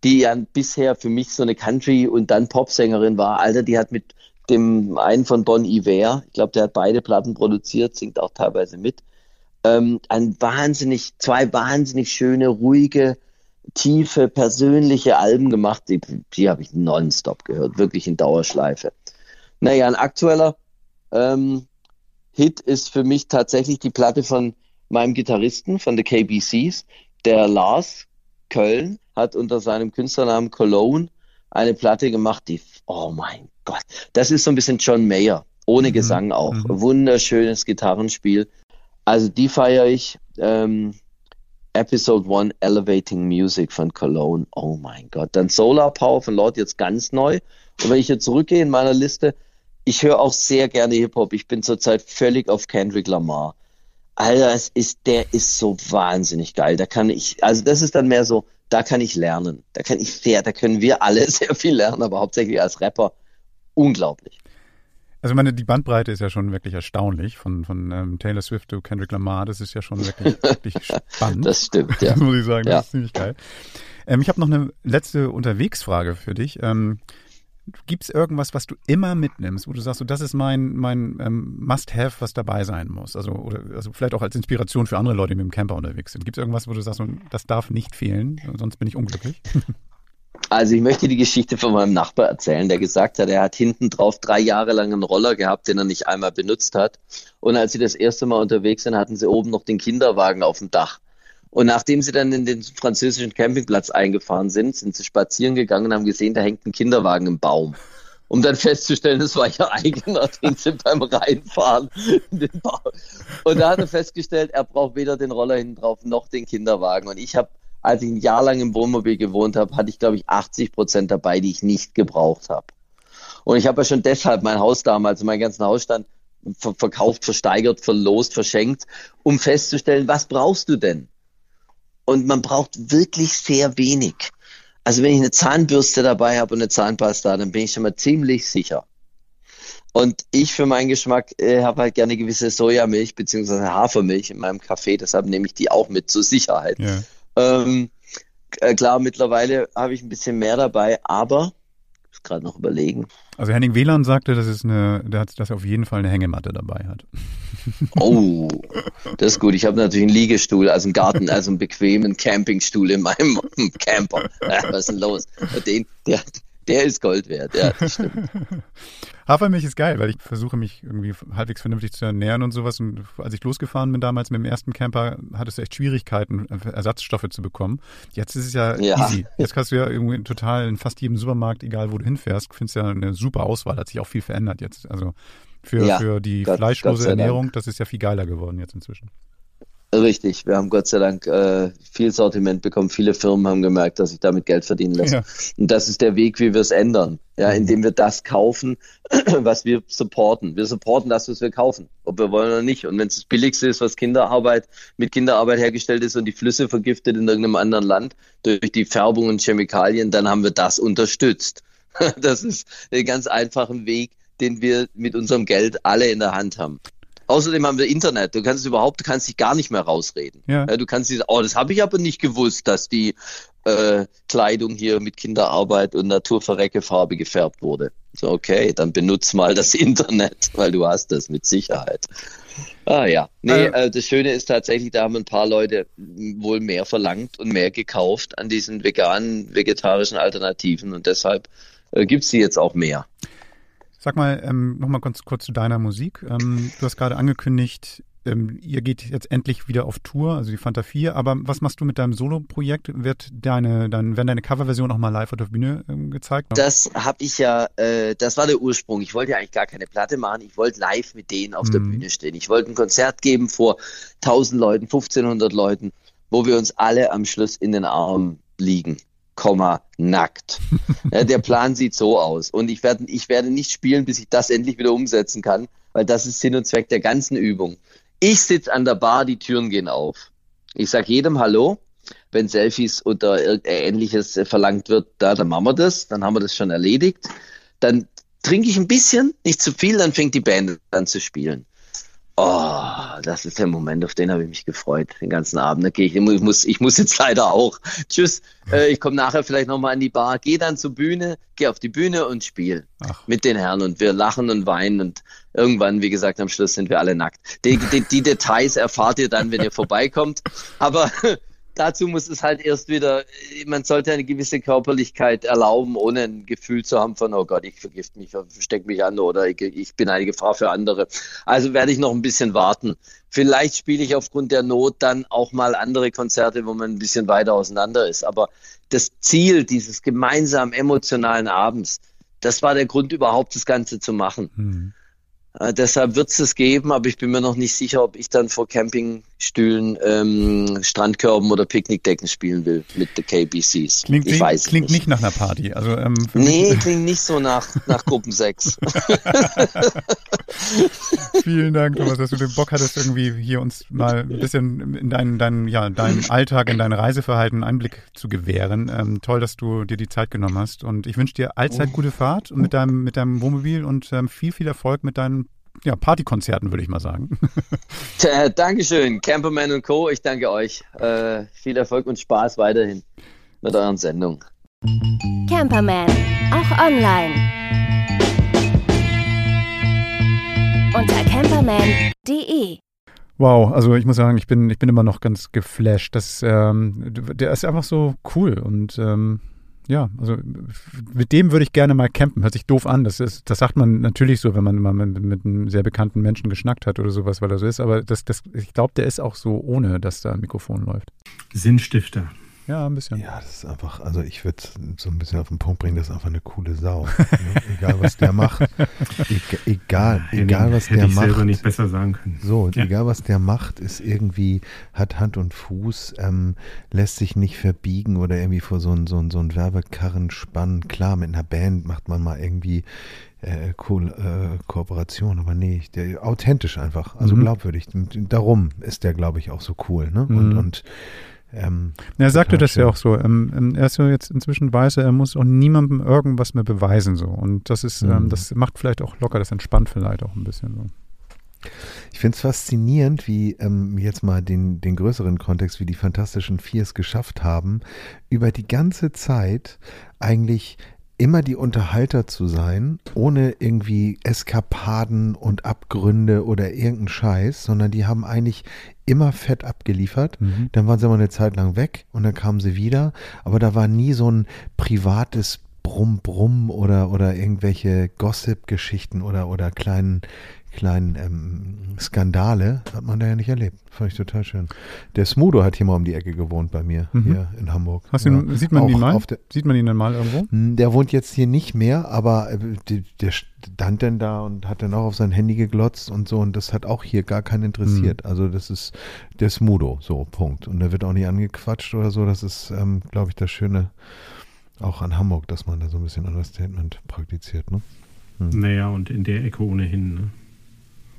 die ja bisher für mich so eine Country- und dann Popsängerin war. Alter, die hat mit dem einen von Bon Iver, ich glaube, der hat beide Platten produziert, singt auch teilweise mit, ähm, ein wahnsinnig, zwei wahnsinnig schöne, ruhige, tiefe, persönliche Alben gemacht. Die, die habe ich nonstop gehört, wirklich in Dauerschleife. Naja, ein aktueller ähm, Hit ist für mich tatsächlich die Platte von meinem Gitarristen von The KBCs, der Lars Köln hat unter seinem Künstlernamen Cologne eine Platte gemacht, die, oh mein Gott, das ist so ein bisschen John Mayer, ohne Mhm. Gesang auch. Mhm. Wunderschönes Gitarrenspiel. Also die feiere ich. Ähm, Episode 1 Elevating Music von Cologne. Oh mein Gott. Dann Solar Power von Lord jetzt ganz neu. Und wenn ich hier zurückgehe in meiner Liste, ich höre auch sehr gerne Hip-Hop. Ich bin zurzeit völlig auf Kendrick Lamar. Alter, es ist, der ist so wahnsinnig geil. Da kann ich, also das ist dann mehr so, da kann ich lernen. Da kann ich sehr, da können wir alle (laughs) sehr viel lernen, aber hauptsächlich als Rapper unglaublich. Also ich meine, die Bandbreite ist ja schon wirklich erstaunlich von, von ähm, Taylor Swift zu Kendrick Lamar. Das ist ja schon wirklich, (laughs) wirklich spannend. Das stimmt, ja. Das (laughs) muss ich sagen, das Ja. ist ziemlich geil. Ähm, ich habe noch eine letzte Unterwegsfrage für dich. Ähm, Gibt es irgendwas, was du immer mitnimmst, wo du sagst, so, das ist mein, mein ähm, Must-Have, was dabei sein muss? Also, oder, also vielleicht auch als Inspiration für andere Leute, die mit dem Camper unterwegs sind. Gibt es irgendwas, wo du sagst, so, das darf nicht fehlen, sonst bin ich unglücklich? (laughs) Also ich möchte die Geschichte von meinem Nachbar erzählen, der gesagt hat, er hat hinten drauf drei Jahre lang einen Roller gehabt, den er nicht einmal benutzt hat. Und als sie das erste Mal unterwegs sind, hatten sie oben noch den Kinderwagen auf dem Dach. Und nachdem sie dann in den französischen Campingplatz eingefahren sind, sind sie spazieren gegangen und haben gesehen, da hängt ein Kinderwagen im Baum. Um dann festzustellen, es war ihr eigener, (laughs) den sie beim Reinfahren in den Baum. Und da hat er festgestellt, er braucht weder den Roller hinten drauf noch den Kinderwagen. Und ich habe, als ich ein Jahr lang im Wohnmobil gewohnt habe, hatte ich, glaube ich, 80 Prozent dabei, die ich nicht gebraucht habe. Und ich habe ja schon deshalb mein Haus damals, meinen ganzen Hausstand ver verkauft, versteigert, verlost, verschenkt, um festzustellen, was brauchst du denn? Und man braucht wirklich sehr wenig. Also wenn ich eine Zahnbürste dabei habe und eine Zahnpasta, dann bin ich schon mal ziemlich sicher. Und ich für meinen Geschmack äh, habe halt gerne gewisse Sojamilch beziehungsweise Hafermilch in meinem Kaffee, deshalb nehme ich die auch mit zur Sicherheit. Ja. Ähm, äh, klar, mittlerweile habe ich ein bisschen mehr dabei, aber ich muss gerade noch überlegen. Also Henning Wieland sagte, dass, es eine, dass er auf jeden Fall eine Hängematte dabei hat. Oh, das ist gut. Ich habe natürlich einen Liegestuhl, also einen Garten, also einen bequemen Campingstuhl in meinem (laughs) Camper. Was ist denn los? Den, der, der ist Gold wert, ja, das stimmt. Hafermilch ist geil, weil ich versuche mich irgendwie halbwegs vernünftig zu ernähren und sowas. Und als ich losgefahren bin damals mit dem ersten Camper, hattest du echt Schwierigkeiten, Ersatzstoffe zu bekommen. Jetzt ist es ja, Ja. easy. Jetzt kannst du ja irgendwie total in fast jedem Supermarkt, egal wo du hinfährst, findest ja eine super Auswahl. Hat sich auch viel verändert jetzt. Also für, Ja, für die Gott- fleischlose Gott sei Dank. Ernährung, das ist ja viel geiler geworden jetzt inzwischen. Richtig, wir haben Gott sei Dank äh, viel Sortiment bekommen. Viele Firmen haben gemerkt, dass sich damit Geld verdienen lässt. Ja. Und das ist der Weg, wie wir es ändern. Ja, indem wir das kaufen, (clears throat) was wir supporten. Wir supporten das, was wir kaufen, ob wir wollen oder nicht. Und wenn es das Billigste ist, was Kinderarbeit mit Kinderarbeit hergestellt ist und die Flüsse vergiftet in irgendeinem anderen Land durch die Färbung und Chemikalien, dann haben wir das unterstützt. (laughs) Das ist ein ganz einfachen Weg, den wir mit unserem Geld alle in der Hand haben. Außerdem haben wir Internet. Du kannst überhaupt, du kannst dich gar nicht mehr rausreden. Ja. Du kannst dich, oh, das habe ich aber nicht gewusst, dass die äh, Kleidung hier mit Kinderarbeit und Naturverrecke Farbe gefärbt wurde. So, okay, dann benutz mal das (laughs) Internet, weil du hast das mit Sicherheit. Ah ja, nee, äh, das Schöne ist tatsächlich, da haben ein paar Leute wohl mehr verlangt und mehr gekauft an diesen veganen, vegetarischen Alternativen und deshalb äh, gibt es sie jetzt auch mehr. Sag mal, ähm, nochmal kurz, kurz zu deiner Musik. Ähm, du hast gerade angekündigt, ähm, ihr geht jetzt endlich wieder auf Tour, also die Fanta 4, aber was machst du mit deinem Solo-Projekt? Wird deine, dann werden deine Coverversion auch mal live auf der Bühne ähm, gezeigt? Das habe ich ja, äh, das war der Ursprung. Ich wollte ja eigentlich gar keine Platte machen, ich wollte live mit denen auf mhm. der Bühne stehen. Ich wollte ein Konzert geben vor 1000 Leuten, 1500 Leuten, wo wir uns alle am Schluss in den Armen liegen. Komma, nackt. ja, (laughs) der Plan sieht so aus. Und ich werde, ich werde nicht spielen, bis ich das endlich wieder umsetzen kann, weil das ist Sinn und Zweck der ganzen Übung. Ich sitze an der Bar, die Türen gehen auf. Ich sage jedem Hallo. Wenn Selfies oder ähnliches verlangt wird, da, dann machen wir das, dann haben wir das schon erledigt. Dann trinke ich ein bisschen, nicht zu viel, dann fängt die Band an zu spielen. Oh, das ist der Moment, auf den habe ich mich gefreut, den ganzen Abend. Okay, ich, muss, ich muss jetzt leider auch. Tschüss, äh, ich komme nachher vielleicht nochmal an die Bar, gehe dann zur Bühne, gehe auf die Bühne und spiele mit den Herren und wir lachen und weinen und irgendwann, wie gesagt, am Schluss sind wir alle nackt. Die, die, die Details erfahrt ihr dann, wenn ihr vorbeikommt. Aber dazu muss es halt erst wieder, man sollte eine gewisse Körperlichkeit erlauben, ohne ein Gefühl zu haben von, oh Gott, ich vergift mich, versteck mich an oder ich, ich bin eine Gefahr für andere. Also werde ich noch ein bisschen warten. Vielleicht spiele ich aufgrund der Not dann auch mal andere Konzerte, wo man ein bisschen weiter auseinander ist. Aber das Ziel dieses gemeinsamen emotionalen Abends, das war der Grund überhaupt, das Ganze zu machen. Mhm. Äh, deshalb wird es es geben, aber ich bin mir noch nicht sicher, ob ich dann vor Campingstühlen, ähm, Strandkörben oder Picknickdecken spielen will mit den KBCs. Klingt, ich weiß klingt nicht. nicht nach einer Party. Also, ähm, nee, klingt nicht so nach, nach Gruppensex. (laughs) Vielen Dank, Thomas, dass du den Bock hattest, irgendwie hier uns mal ein bisschen in deinen, deinen, ja, deinen Alltag, in dein Reiseverhalten einen Einblick zu gewähren. Ähm, toll, dass du dir die Zeit genommen hast. Und ich wünsche dir allzeit oh. gute Fahrt mit deinem, mit deinem Wohnmobil und ähm, viel, viel Erfolg mit deinen ja, Partykonzerten, würde ich mal sagen. (laughs) Äh, Dankeschön, Camperman und Co. Ich danke euch. Äh, viel Erfolg und Spaß weiterhin mit euren Sendungen. Camperman, auch online. Unter camperman.de Wow, also ich muss sagen, ich bin, ich bin immer noch ganz geflasht. Das, ähm, der ist einfach so cool und ähm, ja, also mit dem würde ich gerne mal campen. Hört sich doof an. Das, ist, das sagt man natürlich so, wenn man mal mit, mit einem sehr bekannten Menschen geschnackt hat oder sowas, weil er so ist. Aber das, das, ich glaube, der ist auch so, ohne dass da ein Mikrofon läuft. Sinnstifter. Ja, ein bisschen. Ja, das ist einfach, also ich würde so ein bisschen auf den Punkt bringen, das ist einfach eine coole Sau. Ne? egal, was der macht. E egal, ja, egal, was der ich macht. selber nicht besser sagen können. So, ja. egal, was der macht, ist irgendwie, hat Hand und Fuß, ähm, lässt sich nicht verbiegen oder irgendwie vor so einen so ein, so ein Werbekarren spannen. Klar, mit einer Band macht man mal irgendwie äh, cool, äh, Kooperation, aber nee, der, authentisch einfach, also mhm. glaubwürdig. Darum ist der, glaube ich, auch so cool. Ne? Und, mhm. und ähm, er sagte das schön. ja auch so. Ähm, ähm, er ist so jetzt inzwischen weiß, er muss auch niemandem irgendwas mehr beweisen so. Und das ist, ähm, mhm. ähm, das macht vielleicht auch locker, das entspannt vielleicht auch ein bisschen so. Ich finde es faszinierend, wie ähm, jetzt mal den, den größeren Kontext, wie die Fantastischen Vier es geschafft haben, über die ganze Zeit eigentlich immer die Unterhalter zu sein, ohne irgendwie Eskapaden und Abgründe oder irgendeinen Scheiß, sondern die haben eigentlich immer fett abgeliefert. Mhm. Dann waren sie mal eine Zeit lang weg und dann kamen sie wieder, aber da war nie so ein privates Brumm Brumm oder oder irgendwelche Gossip-Geschichten oder oder kleinen kleinen ähm, Skandale hat man da ja nicht erlebt. Fand ich total schön. Der Smudo hat hier mal um die Ecke gewohnt bei mir, mhm. hier in Hamburg. Hast ja. ihn, sieht man ihn mal? Der, sieht man ihn dann mal irgendwo? Der wohnt jetzt hier nicht mehr, aber äh, der, der stand dann da und hat dann auch auf sein Handy geglotzt und so und das hat auch hier gar keinen interessiert. Mhm. Also das ist der Smudo, so, Punkt. Und der wird auch nicht angequatscht oder so. Das ist, ähm, glaube ich, das Schöne auch an Hamburg, dass man da so ein bisschen Understatement praktiziert, ne? Hm. Naja, und in der Ecke ohnehin, ne?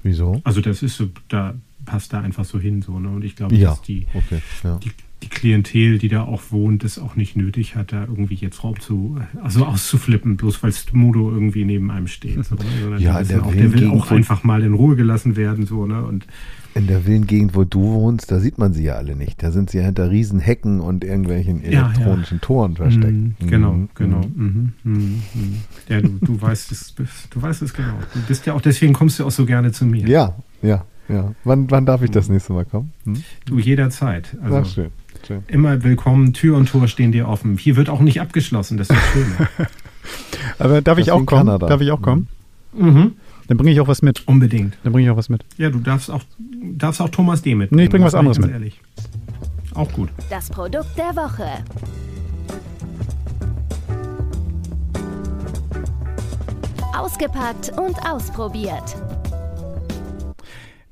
Wieso? Also das ist so, da passt da einfach so hin, so, ne? Und ich glaube, ja, dass die, okay, ja. die die Klientel, die da auch wohnt, es auch nicht nötig hat, da irgendwie jetzt Raum zu, also auszuflippen, bloß weil Modo irgendwie neben einem steht. (laughs) So, ne? Ja, der auch, will der will auch einfach mal in Ruhe gelassen werden, so, ne? Und In der Villengegend, wo du wohnst, da sieht man sie ja alle nicht. Da sind sie ja hinter riesen Hecken und irgendwelchen Ja, ja. elektronischen Toren versteckt. Mhm, Genau, Mhm, genau. mhm. Mhm, mhm, mhm. Ja, du, du weißt es, du weißt es genau. Du bist ja auch, deswegen kommst du auch so gerne zu mir. Ja, ja, ja. Wann, wann darf ich das nächste Mal kommen? Hm? Du jederzeit. Ach, Also schön, schön. immer willkommen, Tür und Tor stehen dir offen. Hier wird auch nicht abgeschlossen, das ist schön. (laughs) Aber darf Das ich auch kommen? Kanada. Darf ich auch kommen? mhm. Dann bringe ich auch was mit. Unbedingt. Dann bringe ich auch was mit. Ja, du darfst auch, darfst auch Thomas D. mit. Nee, ich bring was anderes mit. Ehrlich. Auch gut. Das Produkt der Woche. Ausgepackt und ausprobiert.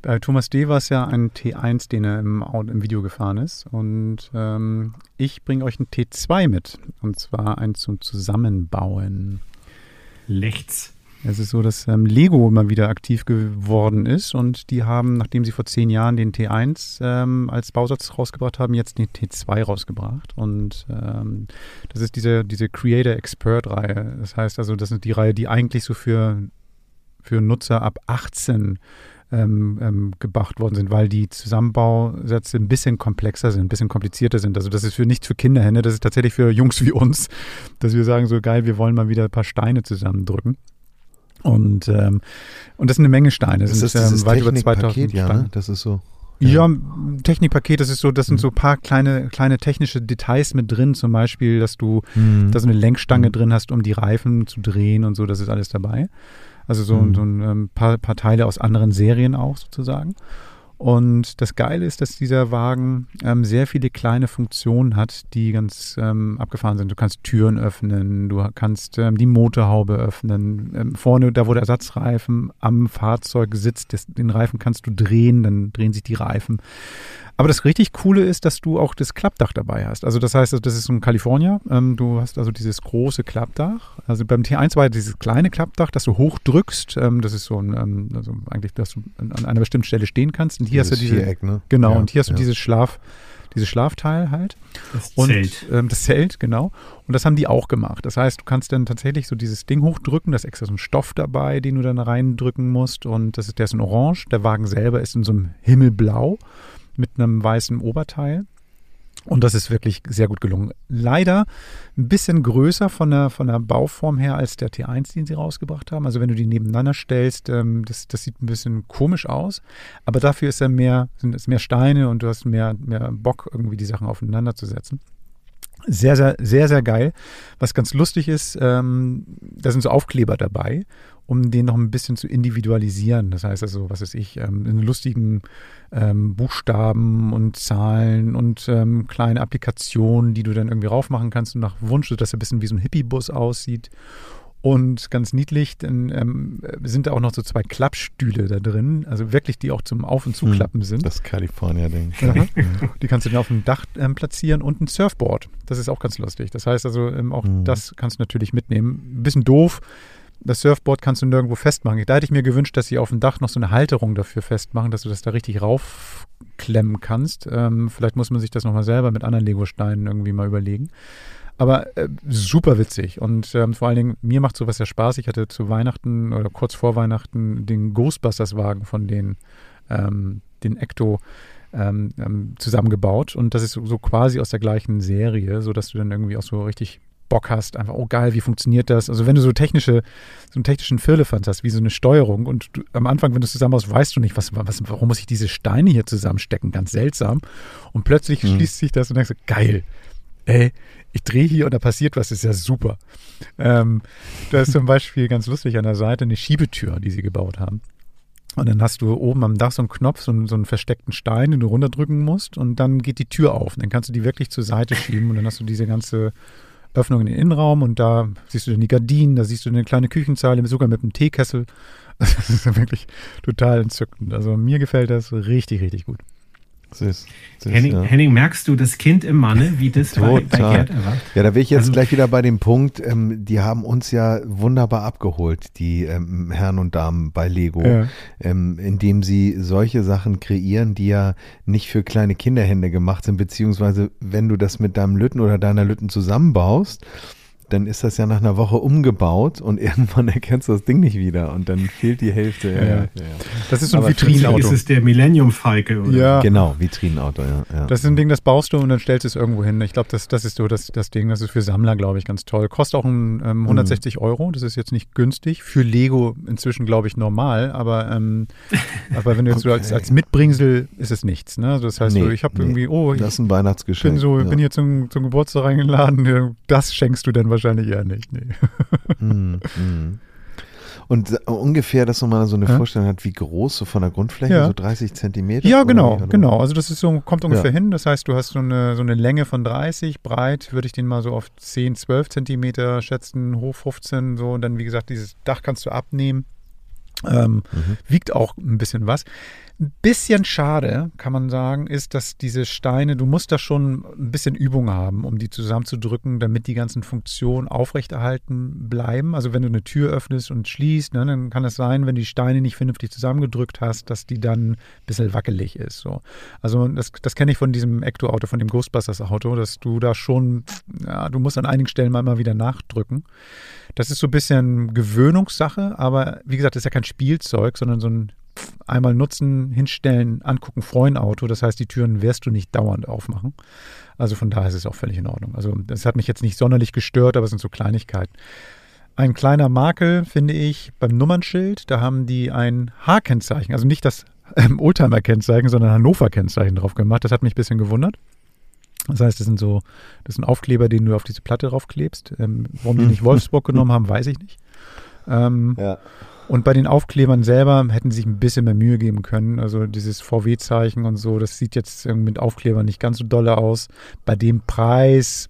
Bei Thomas D. war es ja ein T1, den er im, im Video gefahren ist. Und ähm, ich bringe euch einen T2 mit. Und zwar einen zum Zusammenbauen. Lechts. Es ist so, dass ähm, Lego mal wieder aktiv geworden ist und die haben, nachdem sie vor zehn Jahren den T1 ähm, als Bausatz rausgebracht haben, jetzt den T2 rausgebracht. Und ähm, das ist diese, diese Creator Expert Reihe. Das heißt also, das ist die Reihe, die eigentlich so für, für Nutzer ab 18 ähm, ähm, gebracht worden sind, weil die Zusammenbausätze ein bisschen komplexer sind, ein bisschen komplizierter sind. Also das ist für nicht für Kinderhände, das ist tatsächlich für Jungs wie uns, (laughs) dass wir sagen, so geil, wir wollen mal wieder ein paar Steine zusammendrücken. Und, ähm, und das sind eine Menge Steine. Das Das ist ähm, weit über Technikpaket, 2000 ja, ne? Das ist so. Ja, ein Technikpaket, das ist so, das sind so ein paar kleine, kleine technische Details mit drin, zum Beispiel, dass du Mhm. da so eine Lenkstange Mhm. drin hast, um die Reifen zu drehen und so, das ist alles dabei. Also so, Mhm. so ein ähm, paar, paar Teile aus anderen Serien auch sozusagen. Und das Geile ist, dass dieser Wagen ähm, sehr viele kleine Funktionen hat, die ganz ähm, abgefahren sind. Du kannst Türen öffnen, du kannst ähm, die Motorhaube öffnen. Ähm, vorne, da wo der Ersatzreifen am Fahrzeug sitzt, das, den Reifen kannst du drehen, dann drehen sich die Reifen. Aber das richtig Coole ist, dass du auch das Klappdach dabei hast. Also das heißt, das ist so ein California. Ähm, du hast also dieses große Klappdach. Also beim T1 war dieses kleine Klappdach, das du hochdrückst. Ähm, das ist so ein, ähm, also eigentlich, dass du an einer bestimmten Stelle stehen kannst. Und hier hast du Dieses diese, Viereck, ne? genau. Ja, und hier hast du ja. dieses Schlaf, dieses Schlafteil halt. Das Und Zelt. Ähm, das Zelt, genau. Und das haben die auch gemacht. Das heißt, du kannst dann tatsächlich so dieses Ding hochdrücken, da ist extra so ein Stoff dabei, den du dann reindrücken musst. Und das ist, der ist in Orange. Der Wagen selber ist in so einem Himmelblau mit einem weißen Oberteil. Und das ist wirklich sehr gut gelungen. Leider ein bisschen größer von der, von der Bauform her als der T1, den sie rausgebracht haben. Also wenn du die nebeneinander stellst, ähm, das, das sieht ein bisschen komisch aus. Aber dafür ist er mehr, sind es mehr Steine und du hast mehr, mehr Bock, irgendwie die Sachen aufeinander zu setzen. Sehr, sehr, sehr, sehr geil. Was ganz lustig ist, ähm, da sind so Aufkleber dabei, um den noch ein bisschen zu individualisieren. Das heißt also, was weiß ich, ähm, in lustigen ähm, Buchstaben und Zahlen und ähm, kleine Applikationen, die du dann irgendwie raufmachen kannst und nach Wunsch, sodass er ein bisschen wie so ein Hippie-Bus aussieht. Und ganz niedlich, dann ähm, sind da auch noch so zwei Klappstühle da drin, also wirklich, die auch zum Auf- und Zuklappen sind. Das California-Ding. Die kannst du dann auf dem Dach ähm, platzieren und ein Surfboard. Das ist auch ganz lustig. Das heißt also, ähm, auch Mhm. das kannst du natürlich mitnehmen. Ein bisschen doof. Das Surfboard kannst du nirgendwo festmachen. Da hätte ich mir gewünscht, dass sie auf dem Dach noch so eine Halterung dafür festmachen, dass du das da richtig raufklemmen kannst. Ähm, vielleicht muss man sich das nochmal selber mit anderen Lego-Steinen irgendwie mal überlegen. Aber äh, super witzig und ähm, vor allen Dingen, mir macht sowas ja Spaß. Ich hatte zu Weihnachten oder kurz vor Weihnachten den Ghostbusters-Wagen von den, ähm, den Ecto ähm, ähm, zusammengebaut und das ist so, so quasi aus der gleichen Serie, sodass du dann irgendwie auch so richtig Bock hast, einfach, oh geil, wie funktioniert das? Also wenn du so technische, so einen technischen Firlefanz hast, wie so eine Steuerung und du, am Anfang, wenn du es zusammenbaust, weißt du nicht, was, was, warum muss ich diese Steine hier zusammenstecken? Ganz seltsam. Und plötzlich Mhm. schließt sich das und denkst du, geil, ey, ich drehe hier und da passiert was, ist ja super. Ähm, da ist zum Beispiel ganz lustig an der Seite eine Schiebetür, die sie gebaut haben. Und dann hast du oben am Dach so einen Knopf, so einen, so einen versteckten Stein, den du runterdrücken musst und dann geht die Tür auf. Und dann kannst du die wirklich zur Seite schieben und dann hast du diese ganze Öffnung in den Innenraum und da siehst du dann die Gardinen, da siehst du eine kleine Küchenzeile, sogar mit einem Teekessel. (laughs) Das ist wirklich total entzückend. Also mir gefällt das richtig, richtig gut. Süß. Süß, Henning, ja. Henning, merkst du das Kind im Manne, wie das bei, bei Total. Gerd erwacht? Ja, da bin ich jetzt Also- gleich wieder bei dem Punkt, ähm, die haben uns ja wunderbar abgeholt, die ähm, Herren und Damen bei Lego, Ja. ähm, indem sie solche Sachen kreieren, die ja nicht für kleine Kinderhände gemacht sind, beziehungsweise wenn du das mit deinem Lütten oder deiner Lütten zusammenbaust, dann ist das ja nach einer Woche umgebaut und (laughs) irgendwann erkennst du das Ding nicht wieder und dann fehlt die Hälfte. Ja, Ja. ja, ja. Das ist so ein Aber Vitrinenauto. ist es der Millennium Falke oder Ja. Genau, Vitrinenauto, ja. ja. Das ist ein Ding, das baust du und dann stellst du es irgendwo hin. Ich glaube, das, das ist so das, das Ding. Das ist für Sammler, glaube ich, ganz toll. Kostet auch ein, ähm, 160 Euro. Das ist jetzt nicht günstig. Für Lego inzwischen, glaube ich, normal. Aber, ähm, (laughs) aber wenn du jetzt so als, Okay. als Mitbringsel ist es nichts. Ne? Also Das heißt, so, Nee, ich habe nee. irgendwie, oh, ich das ist ein Weihnachtsgeschenk. bin so, ja. bin hier zum, zum Geburtstag eingeladen. Ja, Das schenkst du dann wahrscheinlich eher nicht. Nee. Mhm, mhm. Und äh, ungefähr, dass man mal so eine Ja. Vorstellung hat, wie groß so von der Grundfläche, Ja. so 30 Zentimeter? Ja, genau, oder? genau. Also das ist so, kommt ungefähr Ja. hin. Das heißt, du hast so eine, so eine Länge von 30, breit würde ich den mal so auf 10, 12 Zentimeter schätzen, hoch 15, so. Und dann, wie gesagt, dieses Dach kannst du abnehmen. Ähm, Mhm. Wiegt auch ein bisschen was. Bisschen schade, kann man sagen, ist, dass diese Steine, du musst da schon ein bisschen Übung haben, um die zusammenzudrücken, damit die ganzen Funktionen aufrechterhalten bleiben. Also wenn du eine Tür öffnest und schließt, ne, dann kann es sein, wenn die Steine nicht vernünftig zusammengedrückt hast, dass die dann ein bisschen wackelig ist. So. Also das, das kenne ich von diesem Ecto-Auto, von dem Ghostbusters-Auto, dass du da schon, ja, du musst an einigen Stellen mal immer wieder nachdrücken. Das ist so ein bisschen Gewöhnungssache, aber wie gesagt, das ist ja kein Spielzeug, sondern so ein einmal nutzen, hinstellen, angucken, freuen Auto. Das heißt, die Türen wirst du nicht dauernd aufmachen. Also von daher ist es auch völlig in Ordnung. Also das hat mich jetzt nicht sonderlich gestört, aber es sind so Kleinigkeiten. Ein kleiner Makel finde ich beim Nummernschild. Da haben die ein H-Kennzeichen, also nicht das ähm, Oldtimer-Kennzeichen, sondern Hannover-Kennzeichen drauf gemacht. Das hat mich ein bisschen gewundert. Das heißt, das sind so, das sind Aufkleber, den du auf diese Platte draufklebst. Ähm, warum die nicht (laughs) Wolfsburg genommen haben, weiß ich nicht. Ähm, Ja. Und bei den Aufklebern selber hätten sie sich ein bisschen mehr Mühe geben können. Also dieses VW-Zeichen und so, das sieht jetzt mit Aufklebern nicht ganz so dolle aus. Bei dem Preis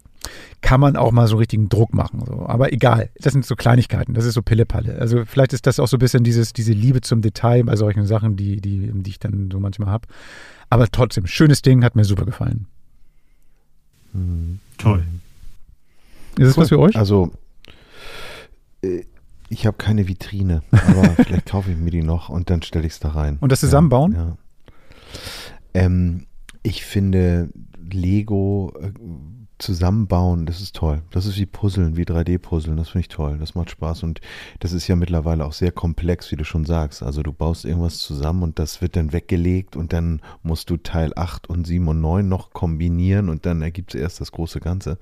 kann man auch mal so richtigen Druck machen. So. Aber egal, das sind so Kleinigkeiten, das ist so Pillepalle. Also vielleicht ist das auch so ein bisschen dieses, diese Liebe zum Detail bei solchen Sachen, die, die, die ich dann so manchmal habe. Aber trotzdem, schönes Ding, hat mir super gefallen. Toll. Ist es was für euch? Also, äh, ich habe keine Vitrine, aber (laughs) vielleicht kaufe ich mir die noch und dann stelle ich es da rein. Und das zusammenbauen? Ja. ja. Ähm, ich finde Lego äh, zusammenbauen, das ist toll. Das ist wie Puzzeln, wie 3D-Puzzeln, das finde ich toll. Das macht Spaß und das ist ja mittlerweile auch sehr komplex, wie du schon sagst. Also du baust irgendwas zusammen und das wird dann weggelegt und dann musst du Teil 8 und 7 und 9 noch kombinieren und dann ergibt es erst das große Ganze.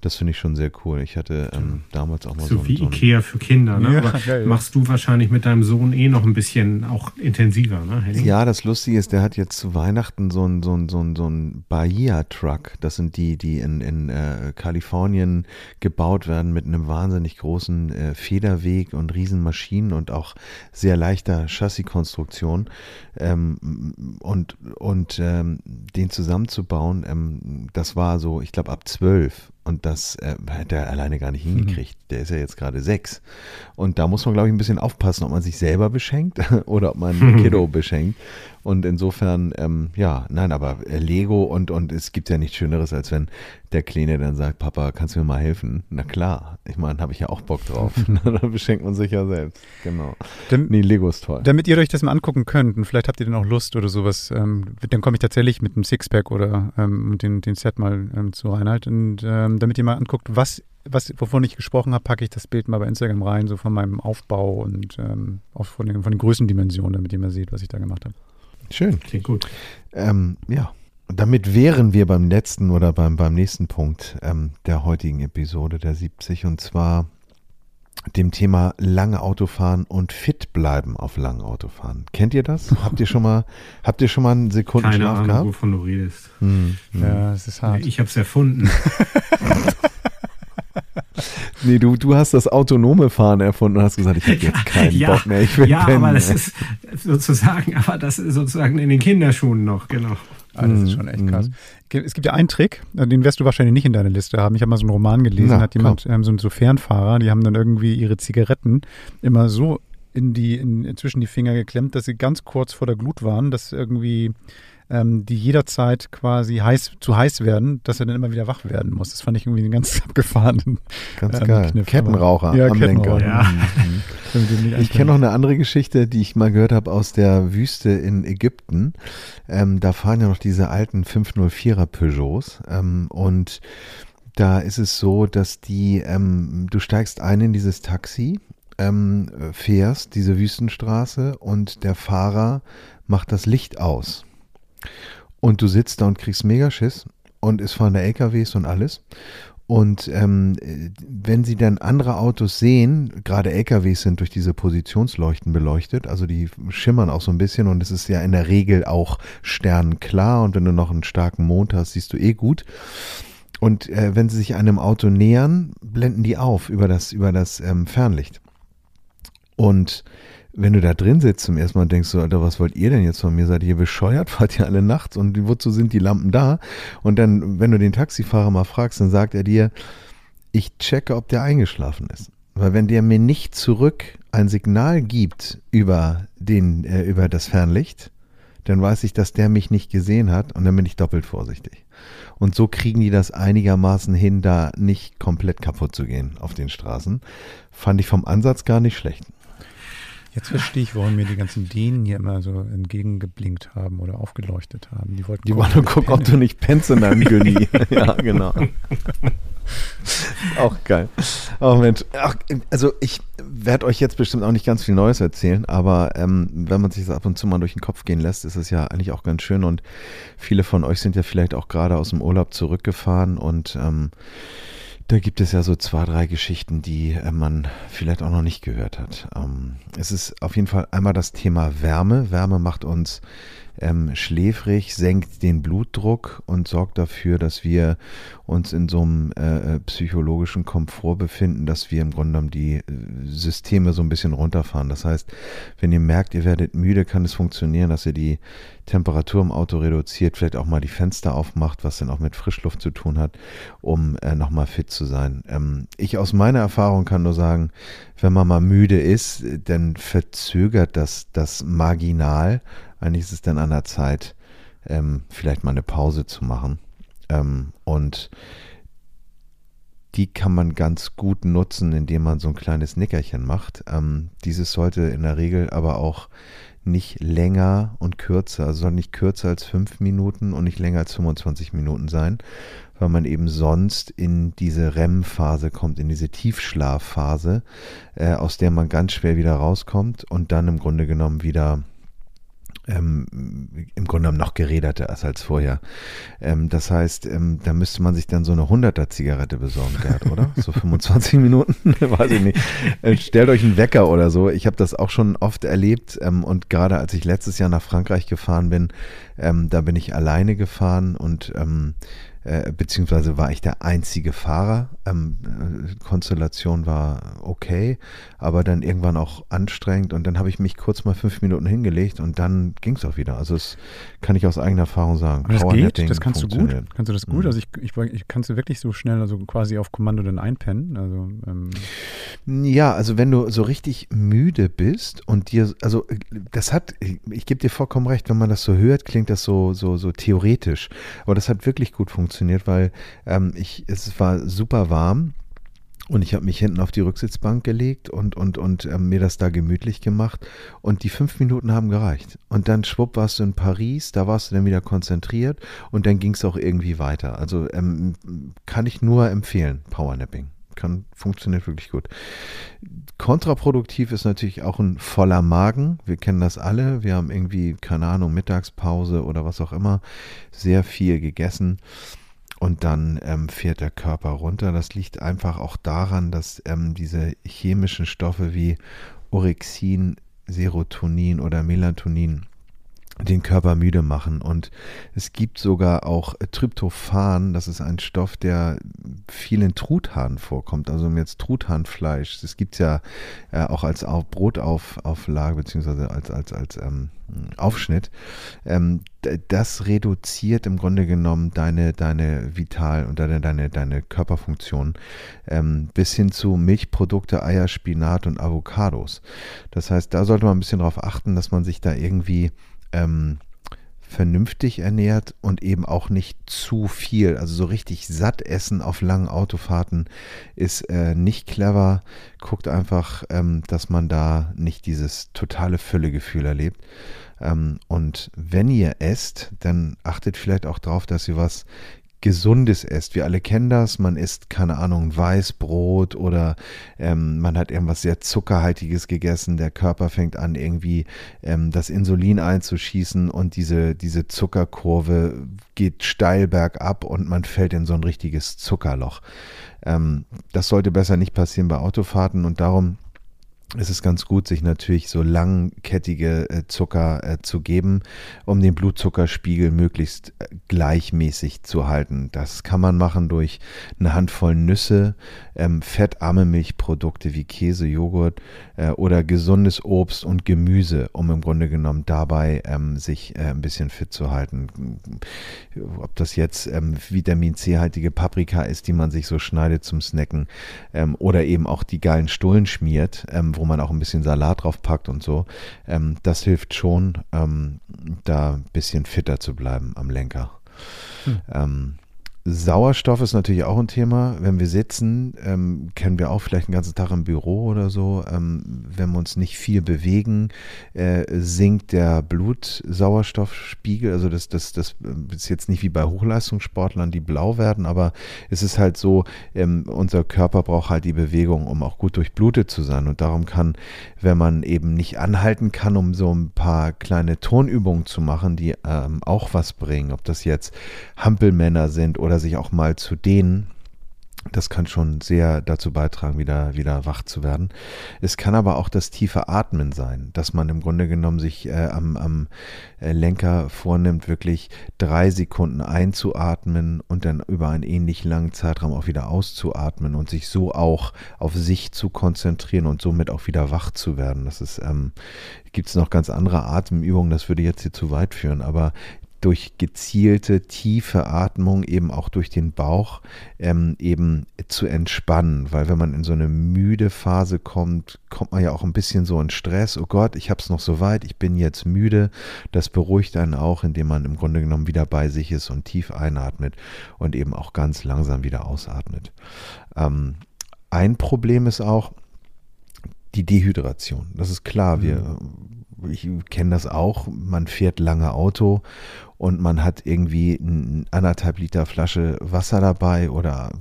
Das finde ich schon sehr cool. Ich hatte ähm, damals auch mal so, So wie so ein, Ikea für Kinder, ne? Ja, Aber geil. machst du wahrscheinlich mit deinem Sohn eh noch ein bisschen auch intensiver, ne, Henning? Ja, das Lustige ist, der hat jetzt zu Weihnachten so ein, so ein, so ein, so ein Bahia-Truck. Das sind die, die in, in äh, Kalifornien gebaut werden mit einem wahnsinnig großen äh, Federweg und Riesenmaschinen und auch sehr leichter Chassiskonstruktion. Ähm, und und ähm, den zusammenzubauen, ähm, das war so, ich glaube, ab zwölf. Und das äh, hat er alleine gar nicht hingekriegt. Der ist ja jetzt gerade sechs. Und da muss man, glaube ich, ein bisschen aufpassen, ob man sich selber beschenkt (laughs) oder ob man ein Kiddo (laughs) beschenkt. Und insofern, ähm, ja, nein, aber äh, Lego und, und es gibt ja nichts Schöneres, als wenn der Kleine dann sagt, Papa, kannst du mir mal helfen? Na klar, ich meine, habe ich ja auch Bock drauf. (laughs) da beschenkt man sich ja selbst. Genau. Dann- Nee, Lego ist toll. Damit ihr euch das mal angucken könnt und vielleicht habt ihr dann auch Lust oder sowas, ähm, dann komme ich tatsächlich mit einem Sixpack oder ähm, mit den, den Set mal ähm, zu Reinhard und ähm, damit ihr mal anguckt, was, was wovon ich gesprochen habe, packe ich das Bild mal bei Instagram rein, so von meinem Aufbau und ähm, auch von den, von den Größendimensionen, damit ihr mal seht, was ich da gemacht habe. Schön. Klingt gut. Ähm, ja, damit wären wir beim letzten oder beim, beim nächsten Punkt ähm, der heutigen Episode, der 70, und zwar dem Thema lange Autofahren und fit bleiben auf langen Autofahren. Kennt ihr das? habt ihr schon mal, (laughs) habt ihr schon mal einen Keine Sekundenschlaf Ahnung, gehabt? wovon du redest. Hm, hm. Ja, es ist hart. Ich habe es erfunden. (laughs) Nee, du, du hast das autonome Fahren erfunden und hast gesagt, ich habe jetzt keinen ja, Bock mehr, ich will ja pennen. aber (laughs) das ist sozusagen, aber das ist sozusagen in den Kinderschuhen noch, genau. Ah, das ist Mhm, schon echt mhm. krass. Es gibt ja einen Trick, äh, den wirst du wahrscheinlich nicht in deiner Liste haben. Ich habe mal so einen Roman gelesen, Na, hat jemand, ähm, so, so Fernfahrer, die haben dann irgendwie ihre Zigaretten immer so in die, in, zwischen die Finger geklemmt, dass sie ganz kurz vor der Glut waren, dass irgendwie ähm, die jederzeit quasi heiß, zu heiß werden, dass er dann immer wieder wach werden muss. Das fand ich irgendwie einen ganz (laughs) abgefahrenen Ganz ähm, geil. Kniff. Kettenraucher Ja, am Kettenraucher. Lenker. Ja. Mhm. (laughs) Ich kenne noch eine andere Geschichte, die ich mal gehört habe aus der Wüste in Ägypten. Ähm, da fahren ja noch diese alten 504er Peugeots. Ähm, und da ist es so, dass die, ähm, du steigst ein in dieses Taxi, ähm, fährst diese Wüstenstraße und der Fahrer macht das Licht aus. Und du sitzt da und kriegst Megaschiss und es fahren da LKWs und alles. Und ähm, äh, wenn sie dann andere Autos sehen, gerade LKWs sind durch diese Positionsleuchten beleuchtet, also die schimmern auch so ein bisschen und es ist ja in der Regel auch sternklar und wenn du noch einen starken Mond hast, siehst du eh gut. Und äh, wenn sie sich einem Auto nähern, blenden die auf über das, über das ähm, Fernlicht. Und wenn du da drin sitzt zum ersten Mal denkst du, Alter, was wollt ihr denn jetzt von mir? Seid ihr bescheuert? (laughs) Fahrt ihr alle nachts? Und wozu sind die Lampen da? Und dann, wenn du den Taxifahrer mal fragst, dann sagt er dir, ich checke, ob der eingeschlafen ist. Weil wenn der mir nicht zurück ein Signal gibt über den, äh, über das Fernlicht, dann weiß ich, dass der mich nicht gesehen hat und dann bin ich doppelt vorsichtig. Und so kriegen die das einigermaßen hin, da nicht komplett kaputt zu gehen auf den Straßen. Fand ich vom Ansatz gar nicht schlecht. Jetzt verstehe ich, warum mir die ganzen Dänen hier immer so entgegengeblinkt haben oder aufgeleuchtet haben. Die wollten Die wollen nur gucken, ob du nicht pennst in deinem (laughs) Günni. ja, genau. auch geil. Oh Mensch. Ach, also ich werde euch jetzt bestimmt auch nicht ganz viel Neues erzählen, aber ähm, wenn man sich das ab und zu mal durch den Kopf gehen lässt, ist es ja eigentlich auch ganz schön und viele von euch sind ja vielleicht auch gerade aus dem Urlaub zurückgefahren und ähm, da gibt es ja so zwei, drei Geschichten, die äh, man vielleicht auch noch nicht gehört hat. Ähm, es ist auf jeden Fall einmal das Thema Wärme. Wärme macht uns ähm, schläfrig, senkt den Blutdruck und sorgt dafür, dass wir uns in so einem äh, äh, psychologischen Komfort befinden, dass wir im Grunde genommen die äh, Systeme so ein bisschen runterfahren. Das heißt, wenn ihr merkt, ihr werdet müde, kann es funktionieren, dass ihr die Temperatur im Auto reduziert, vielleicht auch mal die Fenster aufmacht, was dann auch mit Frischluft zu tun hat, um äh, nochmal fit zu sein. Ähm, ich aus meiner Erfahrung kann nur sagen, wenn man mal müde ist, äh, dann verzögert das das marginal. Eigentlich ist es dann an der Zeit, ähm, vielleicht mal eine Pause zu machen. Ähm, und die kann man ganz gut nutzen, indem man so ein kleines Nickerchen macht. Ähm, dieses sollte in der Regel aber auch nicht länger und kürzer, also soll nicht kürzer als fünf Minuten und nicht länger als 25 Minuten sein, weil man eben sonst in diese REM-Phase kommt, in diese Tiefschlafphase, äh, aus der man ganz schwer wieder rauskommt und dann im Grunde genommen wieder ähm, im Grunde genommen noch geräderter ist als vorher. Ähm, das heißt, ähm, da müsste man sich dann so eine 100er Zigarette besorgen, Gerd, oder? So (laughs) 25 Minuten? (laughs) Weiß ich nicht. Äh, stellt euch einen Wecker oder so. Ich habe das auch schon oft erlebt ähm, und gerade als ich letztes Jahr nach Frankreich gefahren bin, ähm, da bin ich alleine gefahren und ähm, äh, beziehungsweise war ich der einzige Fahrer. Ähm, äh, Konstellation war okay, aber dann irgendwann auch anstrengend und dann habe ich mich kurz mal fünf Minuten hingelegt und dann ging es auch wieder. Also das kann ich aus eigener Erfahrung sagen. Und das geht, das kannst du gut. Kannst du das gut? Mhm. Also ich, ich, ich kannst du wirklich so schnell, also quasi auf Kommando dann einpennen. Also ähm, Ja, also wenn du so richtig müde bist und dir, also äh, das hat, ich, ich gebe dir vollkommen recht, wenn man das so hört, klingt das so so so theoretisch, aber das hat wirklich gut funktioniert, weil ähm, ich es war super warm und ich habe mich hinten auf die Rücksitzbank gelegt und, und, und ähm, mir das da gemütlich gemacht. Und die fünf Minuten haben gereicht. Und dann schwupp warst du in Paris, da warst du dann wieder konzentriert und dann ging es auch irgendwie weiter. Also ähm, kann ich nur empfehlen, Powernapping. Kann, funktioniert wirklich gut. Kontraproduktiv ist natürlich auch ein voller Magen. Wir kennen das alle. Wir haben irgendwie, keine Ahnung, Mittagspause oder was auch immer, sehr viel gegessen und dann ähm, fährt der Körper runter. Das liegt einfach auch daran, dass ähm, diese chemischen Stoffe wie Orexin, Serotonin oder Melatonin den Körper müde machen. Und es gibt sogar auch Tryptophan, das ist ein Stoff, der viel in Truthahn vorkommt, also jetzt Truthahnfleisch. Das gibt es ja äh, auch als Auf Brotauflage, beziehungsweise als, als, als ähm, Aufschnitt. Ähm, das reduziert im Grunde genommen deine, deine Vital- und deine, deine, deine Körperfunktion ähm, bis hin zu Milchprodukte, Eier, Spinat und Avocados. Das heißt, da sollte man ein bisschen darauf achten, dass man sich da irgendwie ähm, vernünftig ernährt und eben auch nicht zu viel. Also so richtig satt essen auf langen Autofahrten ist äh, nicht clever. Guckt einfach, ähm, dass man da nicht dieses totale Füllegefühl erlebt. Ähm, und wenn ihr esst, dann achtet vielleicht auch darauf, dass ihr was Gesundes esst. Wir alle kennen das. Man isst, keine Ahnung, Weißbrot oder ähm, man hat irgendwas sehr Zuckerhaltiges gegessen. Der Körper fängt an, irgendwie ähm, das Insulin einzuschießen und diese, diese Zuckerkurve geht steil bergab und man fällt in so ein richtiges Zuckerloch. Ähm, das sollte besser nicht passieren bei Autofahrten und darum es ist ganz gut, sich natürlich so langkettige äh, Zucker äh, zu geben, um den Blutzuckerspiegel möglichst äh, gleichmäßig zu halten. Das kann man machen durch eine Handvoll Nüsse, ähm, fettarme Milchprodukte wie Käse, Joghurt oder gesundes Obst und Gemüse, um im Grunde genommen dabei ähm, sich ein bisschen fit zu halten. Ob das jetzt ähm, Vitamin C-haltige Paprika ist, die man sich so schneidet zum Snacken oder eben auch die geilen Stullen schmiert, ähm, wo man auch ein bisschen Salat drauf packt und so. Ähm, das hilft schon, ähm, da ein bisschen fitter zu bleiben am Lenker. Hm. Ähm, Sauerstoff ist natürlich auch ein Thema. Wenn wir sitzen, ähm, kennen wir auch vielleicht einen ganzen Tag im Büro oder so. Ähm, wenn wir uns nicht viel bewegen, äh, sinkt der Blutsauerstoffspiegel. Also das, das, das ist jetzt nicht wie bei Hochleistungssportlern, die blau werden, aber es ist halt so, ähm, unser Körper braucht halt die Bewegung, um auch gut durchblutet zu sein. Und darum kann, wenn man eben nicht anhalten kann, um so ein paar kleine Tonübungen zu machen, die ähm, auch was bringen, ob das jetzt Hampelmänner sind oder oder sich auch mal zu dehnen. Das kann schon sehr dazu beitragen, wieder, wieder wach zu werden. Es kann aber auch das tiefe Atmen sein, dass man im Grunde genommen sich äh, am, am äh, Lenker vornimmt, wirklich drei Sekunden einzuatmen und dann über einen ähnlich langen Zeitraum auch wieder auszuatmen und sich so auch auf sich zu konzentrieren und somit auch wieder wach zu werden. Das ist, ähm, gibt es noch ganz andere Atemübungen, das würde jetzt hier zu weit führen, aber durch gezielte, tiefe Atmung, eben auch durch den Bauch, ähm, eben zu entspannen. Weil wenn man in so eine müde Phase kommt, kommt man ja auch ein bisschen so in Stress. Oh Gott, ich habe es noch so weit, ich bin jetzt müde. Das beruhigt einen auch, indem man im Grunde genommen wieder bei sich ist und tief einatmet und eben auch ganz langsam wieder ausatmet. Ähm, ein Problem ist auch, die Dehydration. Das ist klar, wir mhm ich kenne das auch, man fährt lange Auto und man hat irgendwie ein anderthalb Liter Flasche Wasser dabei oder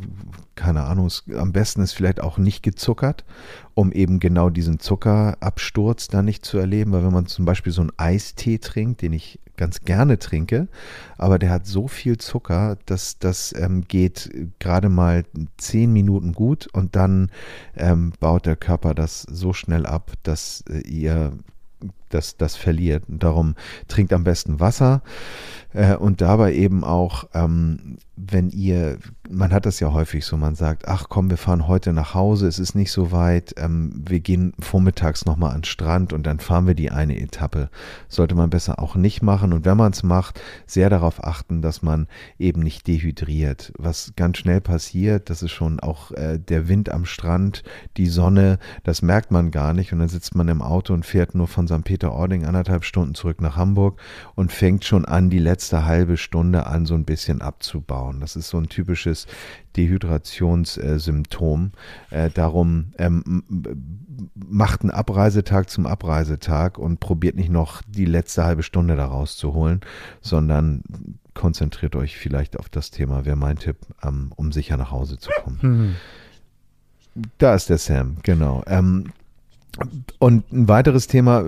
keine Ahnung, am besten ist vielleicht auch nicht gezuckert, um eben genau diesen Zuckerabsturz da nicht zu erleben, weil wenn man zum Beispiel so einen Eistee trinkt, den ich ganz gerne trinke, aber der hat so viel Zucker, dass das ähm, geht gerade mal zehn Minuten gut und dann ähm, baut der Körper das so schnell ab, dass äh, ihr das, das verliert. Und darum trinkt am besten Wasser äh, und dabei eben auch, ähm, wenn ihr, man hat das ja häufig so, man sagt, ach komm, wir fahren heute nach Hause, es ist nicht so weit, ähm, wir gehen vormittags nochmal an den Strand und dann fahren wir die eine Etappe. Sollte man besser auch nicht machen und wenn man es macht, sehr darauf achten, dass man eben nicht dehydriert. Was ganz schnell passiert, das ist schon auch äh, der Wind am Strand, die Sonne, das merkt man gar nicht und dann sitzt man im Auto und fährt nur von St. Peter-Ording anderthalb Stunden zurück nach Hamburg und fängt schon an, die letzte halbe Stunde an, so ein bisschen abzubauen. Das ist so ein typisches Dehydrationssymptom. Äh, darum ähm, macht einen Abreisetag zum Abreisetag und probiert nicht noch die letzte halbe Stunde daraus zu holen, sondern konzentriert euch vielleicht auf das Thema, wäre mein Tipp, ähm, um sicher nach Hause zu kommen. Mhm. Da ist der Sam, genau. Ähm, und ein weiteres Thema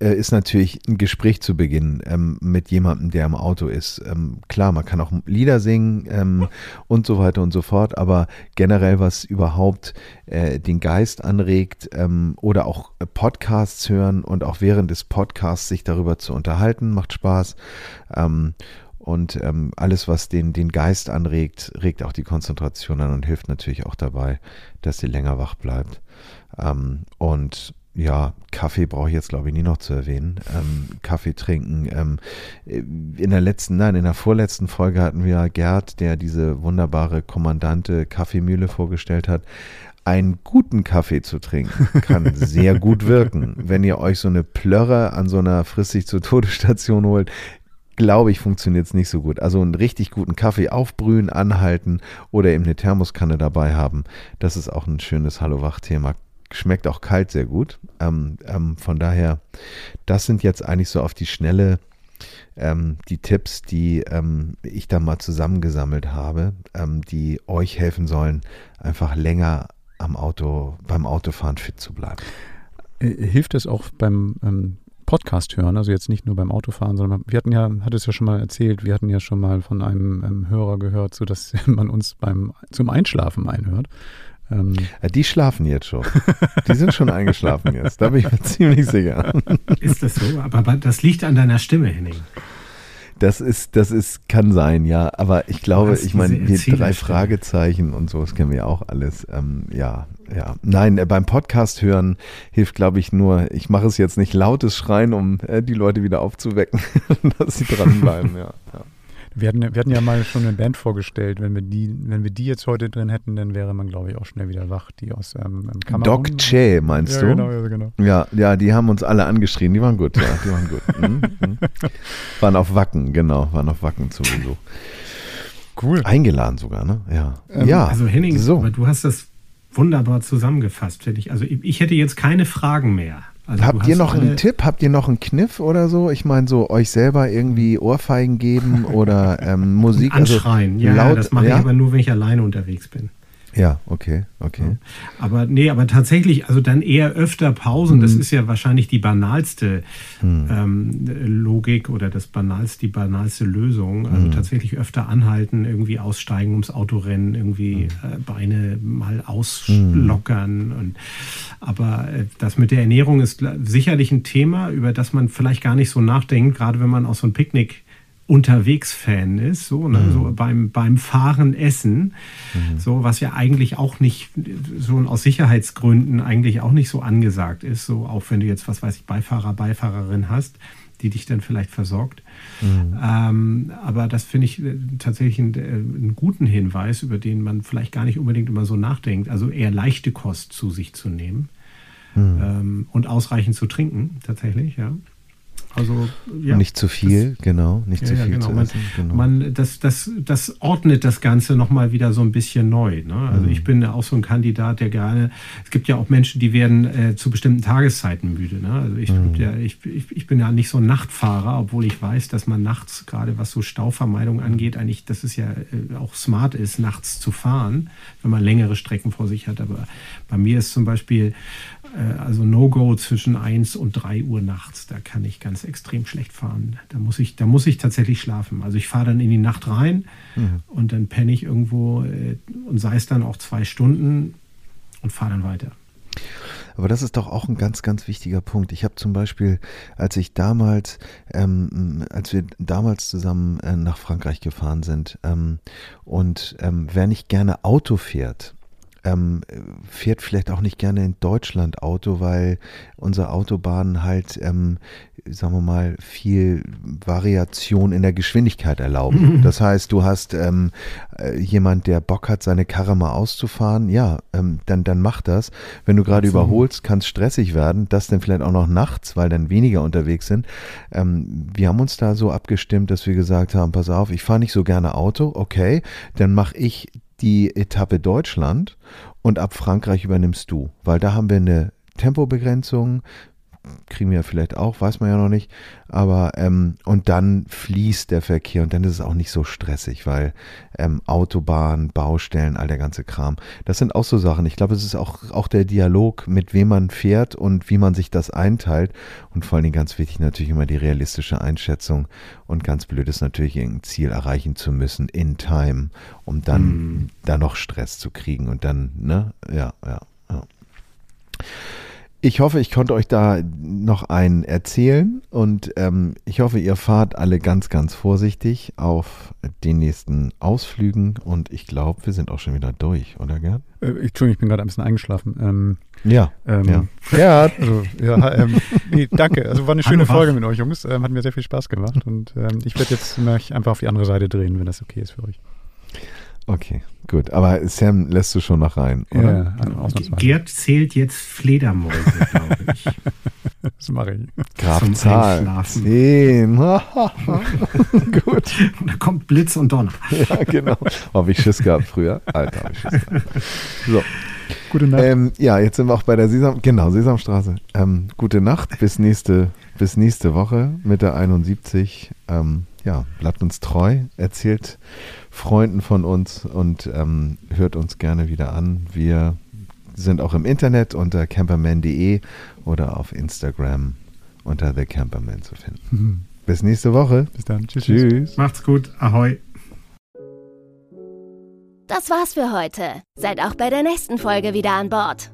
äh, ist natürlich ein Gespräch zu beginnen ähm, mit jemandem, der im Auto ist. Ähm, klar, man kann auch Lieder singen ähm, und so weiter und so fort, aber generell was überhaupt äh, den Geist anregt ähm, oder auch Podcasts hören und auch während des Podcasts sich darüber zu unterhalten, macht Spaß. Ähm, und ähm, alles, was den, den Geist anregt, regt auch die Konzentration an und hilft natürlich auch dabei, dass sie länger wach bleibt. Ähm, und ja, Kaffee brauche ich jetzt glaube ich nie noch zu erwähnen. Ähm, Kaffee trinken. Ähm, in der letzten, nein, in der vorletzten Folge hatten wir Gerd, der diese wunderbare Kommandante Kaffeemühle vorgestellt hat. Einen guten Kaffee zu trinken kann (laughs) sehr gut wirken. Wenn ihr euch so eine Plörre an so einer frissig zur Todesstation holt, glaube ich, funktioniert es nicht so gut. Also einen richtig guten Kaffee aufbrühen, anhalten oder eben eine Thermoskanne dabei haben. Das ist auch ein schönes Hallo-Wach-Thema. Schmeckt auch kalt sehr gut. Ähm, ähm, von daher, das sind jetzt eigentlich so auf die Schnelle ähm, die Tipps, die ähm, ich da mal zusammengesammelt habe, ähm, die euch helfen sollen, einfach länger am Auto, beim Autofahren fit zu bleiben. Äh, hilft es auch beim ähm, Podcast hören, also jetzt nicht nur beim Autofahren, sondern wir hatten ja, hat es ja schon mal erzählt, wir hatten ja schon mal von einem ähm, Hörer gehört, so dass (laughs) man uns beim zum Einschlafen einhört. Ähm, die schlafen jetzt schon. Die sind schon eingeschlafen jetzt. Da bin ich mir (laughs) ziemlich sicher. Ist das so? Aber das liegt an deiner Stimme, Henning. Das ist, das ist, kann sein, ja. Aber ich glaube, ich meine, die drei Fragezeichen und so, das kennen wir ja auch alles. Ähm, ja, ja. Nein, äh, beim Podcast hören hilft, glaube ich, nur, ich mache es jetzt nicht lautes Schreien, um äh, die Leute wieder aufzuwecken, (laughs) dass sie dranbleiben, ja. ja. Wir hatten, wir hatten ja mal schon eine Band vorgestellt. Wenn wir die, wenn wir die jetzt heute drin hätten, dann wäre man, glaube ich, auch schnell wieder wach. Die aus ähm, Kamerun. Doc Che, meinst ja, du? Genau, ja, genau. Ja, ja, die haben uns alle angeschrien. Die waren gut, ja, die waren gut. Mhm, mhm. (laughs) Waren auf Wacken, genau, waren auf Wacken zu Besuch. Cool. Eingeladen sogar, ne? Ja. Ähm, ja. Also Henning, so. aber du hast das wunderbar zusammengefasst, finde ich. Also ich hätte jetzt keine Fragen mehr. Also Habt ihr noch einen Tipp? Habt ihr noch einen Kniff oder so? Ich meine, so euch selber irgendwie Ohrfeigen geben (laughs) oder ähm, Musik. Also Anschreien, also ja, laut, das mache ja? ich aber nur, wenn ich alleine unterwegs bin. Ja, okay, okay. Ja. Aber nee, aber tatsächlich, also dann eher öfter Pausen. Mhm. Das ist ja wahrscheinlich die banalste mhm. ähm, Logik oder das banalste, die banalste Lösung. Also mhm. tatsächlich öfter anhalten, irgendwie aussteigen ums Autorennen, irgendwie mhm. äh, Beine mal auslockern. Und, aber äh, das mit der Ernährung ist sicherlich ein Thema, über das man vielleicht gar nicht so nachdenkt, gerade wenn man aus so einem Picknick Unterwegs-Fan ist, so, ne? Mhm. so beim, beim Fahren essen, mhm. so was ja eigentlich auch nicht, so aus Sicherheitsgründen eigentlich auch nicht so angesagt ist, so auch wenn du jetzt, was weiß ich, Beifahrer, Beifahrerin hast, die dich dann vielleicht versorgt. Mhm. Ähm, aber das finde ich äh, tatsächlich einen, äh, einen, guten Hinweis, über den man vielleicht gar nicht unbedingt immer so nachdenkt, also eher leichte Kost zu sich zu nehmen mhm. ähm, und ausreichend zu trinken, tatsächlich, ja. Also ja, nicht zu viel, das, genau, nicht ja, zu viel genau. zu essen. Genau. Man, das, das, das ordnet das Ganze nochmal wieder so ein bisschen neu. Ne? Also mhm. ich bin auch so ein Kandidat, der gerne, es gibt ja auch Menschen, die werden äh, zu bestimmten Tageszeiten müde. Ne? Also ich, mhm. ja, ich, ich, ich bin ja nicht so ein Nachtfahrer, obwohl ich weiß, dass man nachts, gerade was so Stauvermeidung angeht, eigentlich, dass es ja äh, auch smart ist, nachts zu fahren, wenn man längere Strecken vor sich hat. Aber bei mir ist zum Beispiel also No-Go zwischen 1 und 3 Uhr nachts. Da kann ich ganz extrem schlecht fahren. Da muss ich, da muss ich tatsächlich schlafen. Also ich fahre dann in die Nacht rein mhm. und dann penne ich irgendwo äh, und sei es dann auch zwei Stunden und fahre dann weiter. Aber das ist doch auch ein ganz, ganz wichtiger Punkt. Ich habe zum Beispiel, als ich damals, ähm, als wir damals zusammen äh, nach Frankreich gefahren sind ähm, und ähm, wer nicht gerne Auto fährt, ähm, fährt vielleicht auch nicht gerne in Deutschland Auto, weil unsere Autobahnen halt, ähm, sagen wir mal, viel Variation in der Geschwindigkeit erlauben. Das heißt, du hast ähm, äh, jemand, der Bock hat, seine Karre mal auszufahren, ja, ähm, dann, dann mach das. Wenn du gerade überholst, kann es stressig werden, das dann vielleicht auch noch nachts, weil dann weniger unterwegs sind. Ähm, wir haben uns da so abgestimmt, dass wir gesagt haben, pass auf, ich fahre nicht so gerne Auto, okay, dann mache ich die Etappe Deutschland und ab Frankreich übernimmst du, weil da haben wir eine Tempobegrenzung, kriegen wir vielleicht auch, weiß man ja noch nicht. Aber ähm, und dann fließt der Verkehr und dann ist es auch nicht so stressig, weil ähm, Autobahn, Baustellen, all der ganze Kram. Das sind auch so Sachen. Ich glaube, es ist auch, auch der Dialog, mit wem man fährt und wie man sich das einteilt. Und vor allen Dingen ganz wichtig natürlich immer die realistische Einschätzung. Und ganz blöd ist natürlich, irgendein Ziel erreichen zu müssen in Time, um dann mm. da noch Stress zu kriegen und dann, ne, ja, ja, ja. Ich hoffe, ich konnte euch da noch einen erzählen und ähm, ich hoffe, ihr fahrt alle ganz, ganz vorsichtig auf den nächsten Ausflügen und ich glaube, wir sind auch schon wieder durch, oder Gerd? Äh, Entschuldigung, ich bin gerade ein bisschen eingeschlafen. Ähm, ja, ähm, ja. Gerd! (laughs) Also, ja, ähm, nee, danke. Also war eine schöne Folge mit euch, Jungs. Ähm, hat mir sehr viel Spaß gemacht und ähm, ich werde jetzt mich einfach auf die andere Seite drehen, wenn das okay ist für euch. Okay, gut. Aber Sam lässt du schon noch rein, oder? Ja, also Gerd zählt jetzt Fledermäuse, glaube ich. (laughs) Das mache ich. Graf Zum Zahl. Einschlafen. Zehn. (laughs) Gut. Und da kommt Blitz und Donner. Ja, genau. Oh, hab ich Schiss gehabt früher. Alter, hab ich Schiss gehabt. So. Gute Nacht. Ähm, ja, jetzt sind wir auch bei der Sesam, genau, Sesamstraße. Ähm, gute Nacht, bis nächste, bis nächste Woche mit der 71. Ähm, ja, bleibt uns treu, erzählt Freunden von uns und ähm, hört uns gerne wieder an. Wir sind auch im Internet unter camperman.de oder auf Instagram unter The Camperman zu finden. Bis nächste Woche. Bis dann. Tschüss. tschüss. Tschüss. Macht's gut. Ahoi. Das war's für heute. Seid auch bei der nächsten Folge wieder an Bord.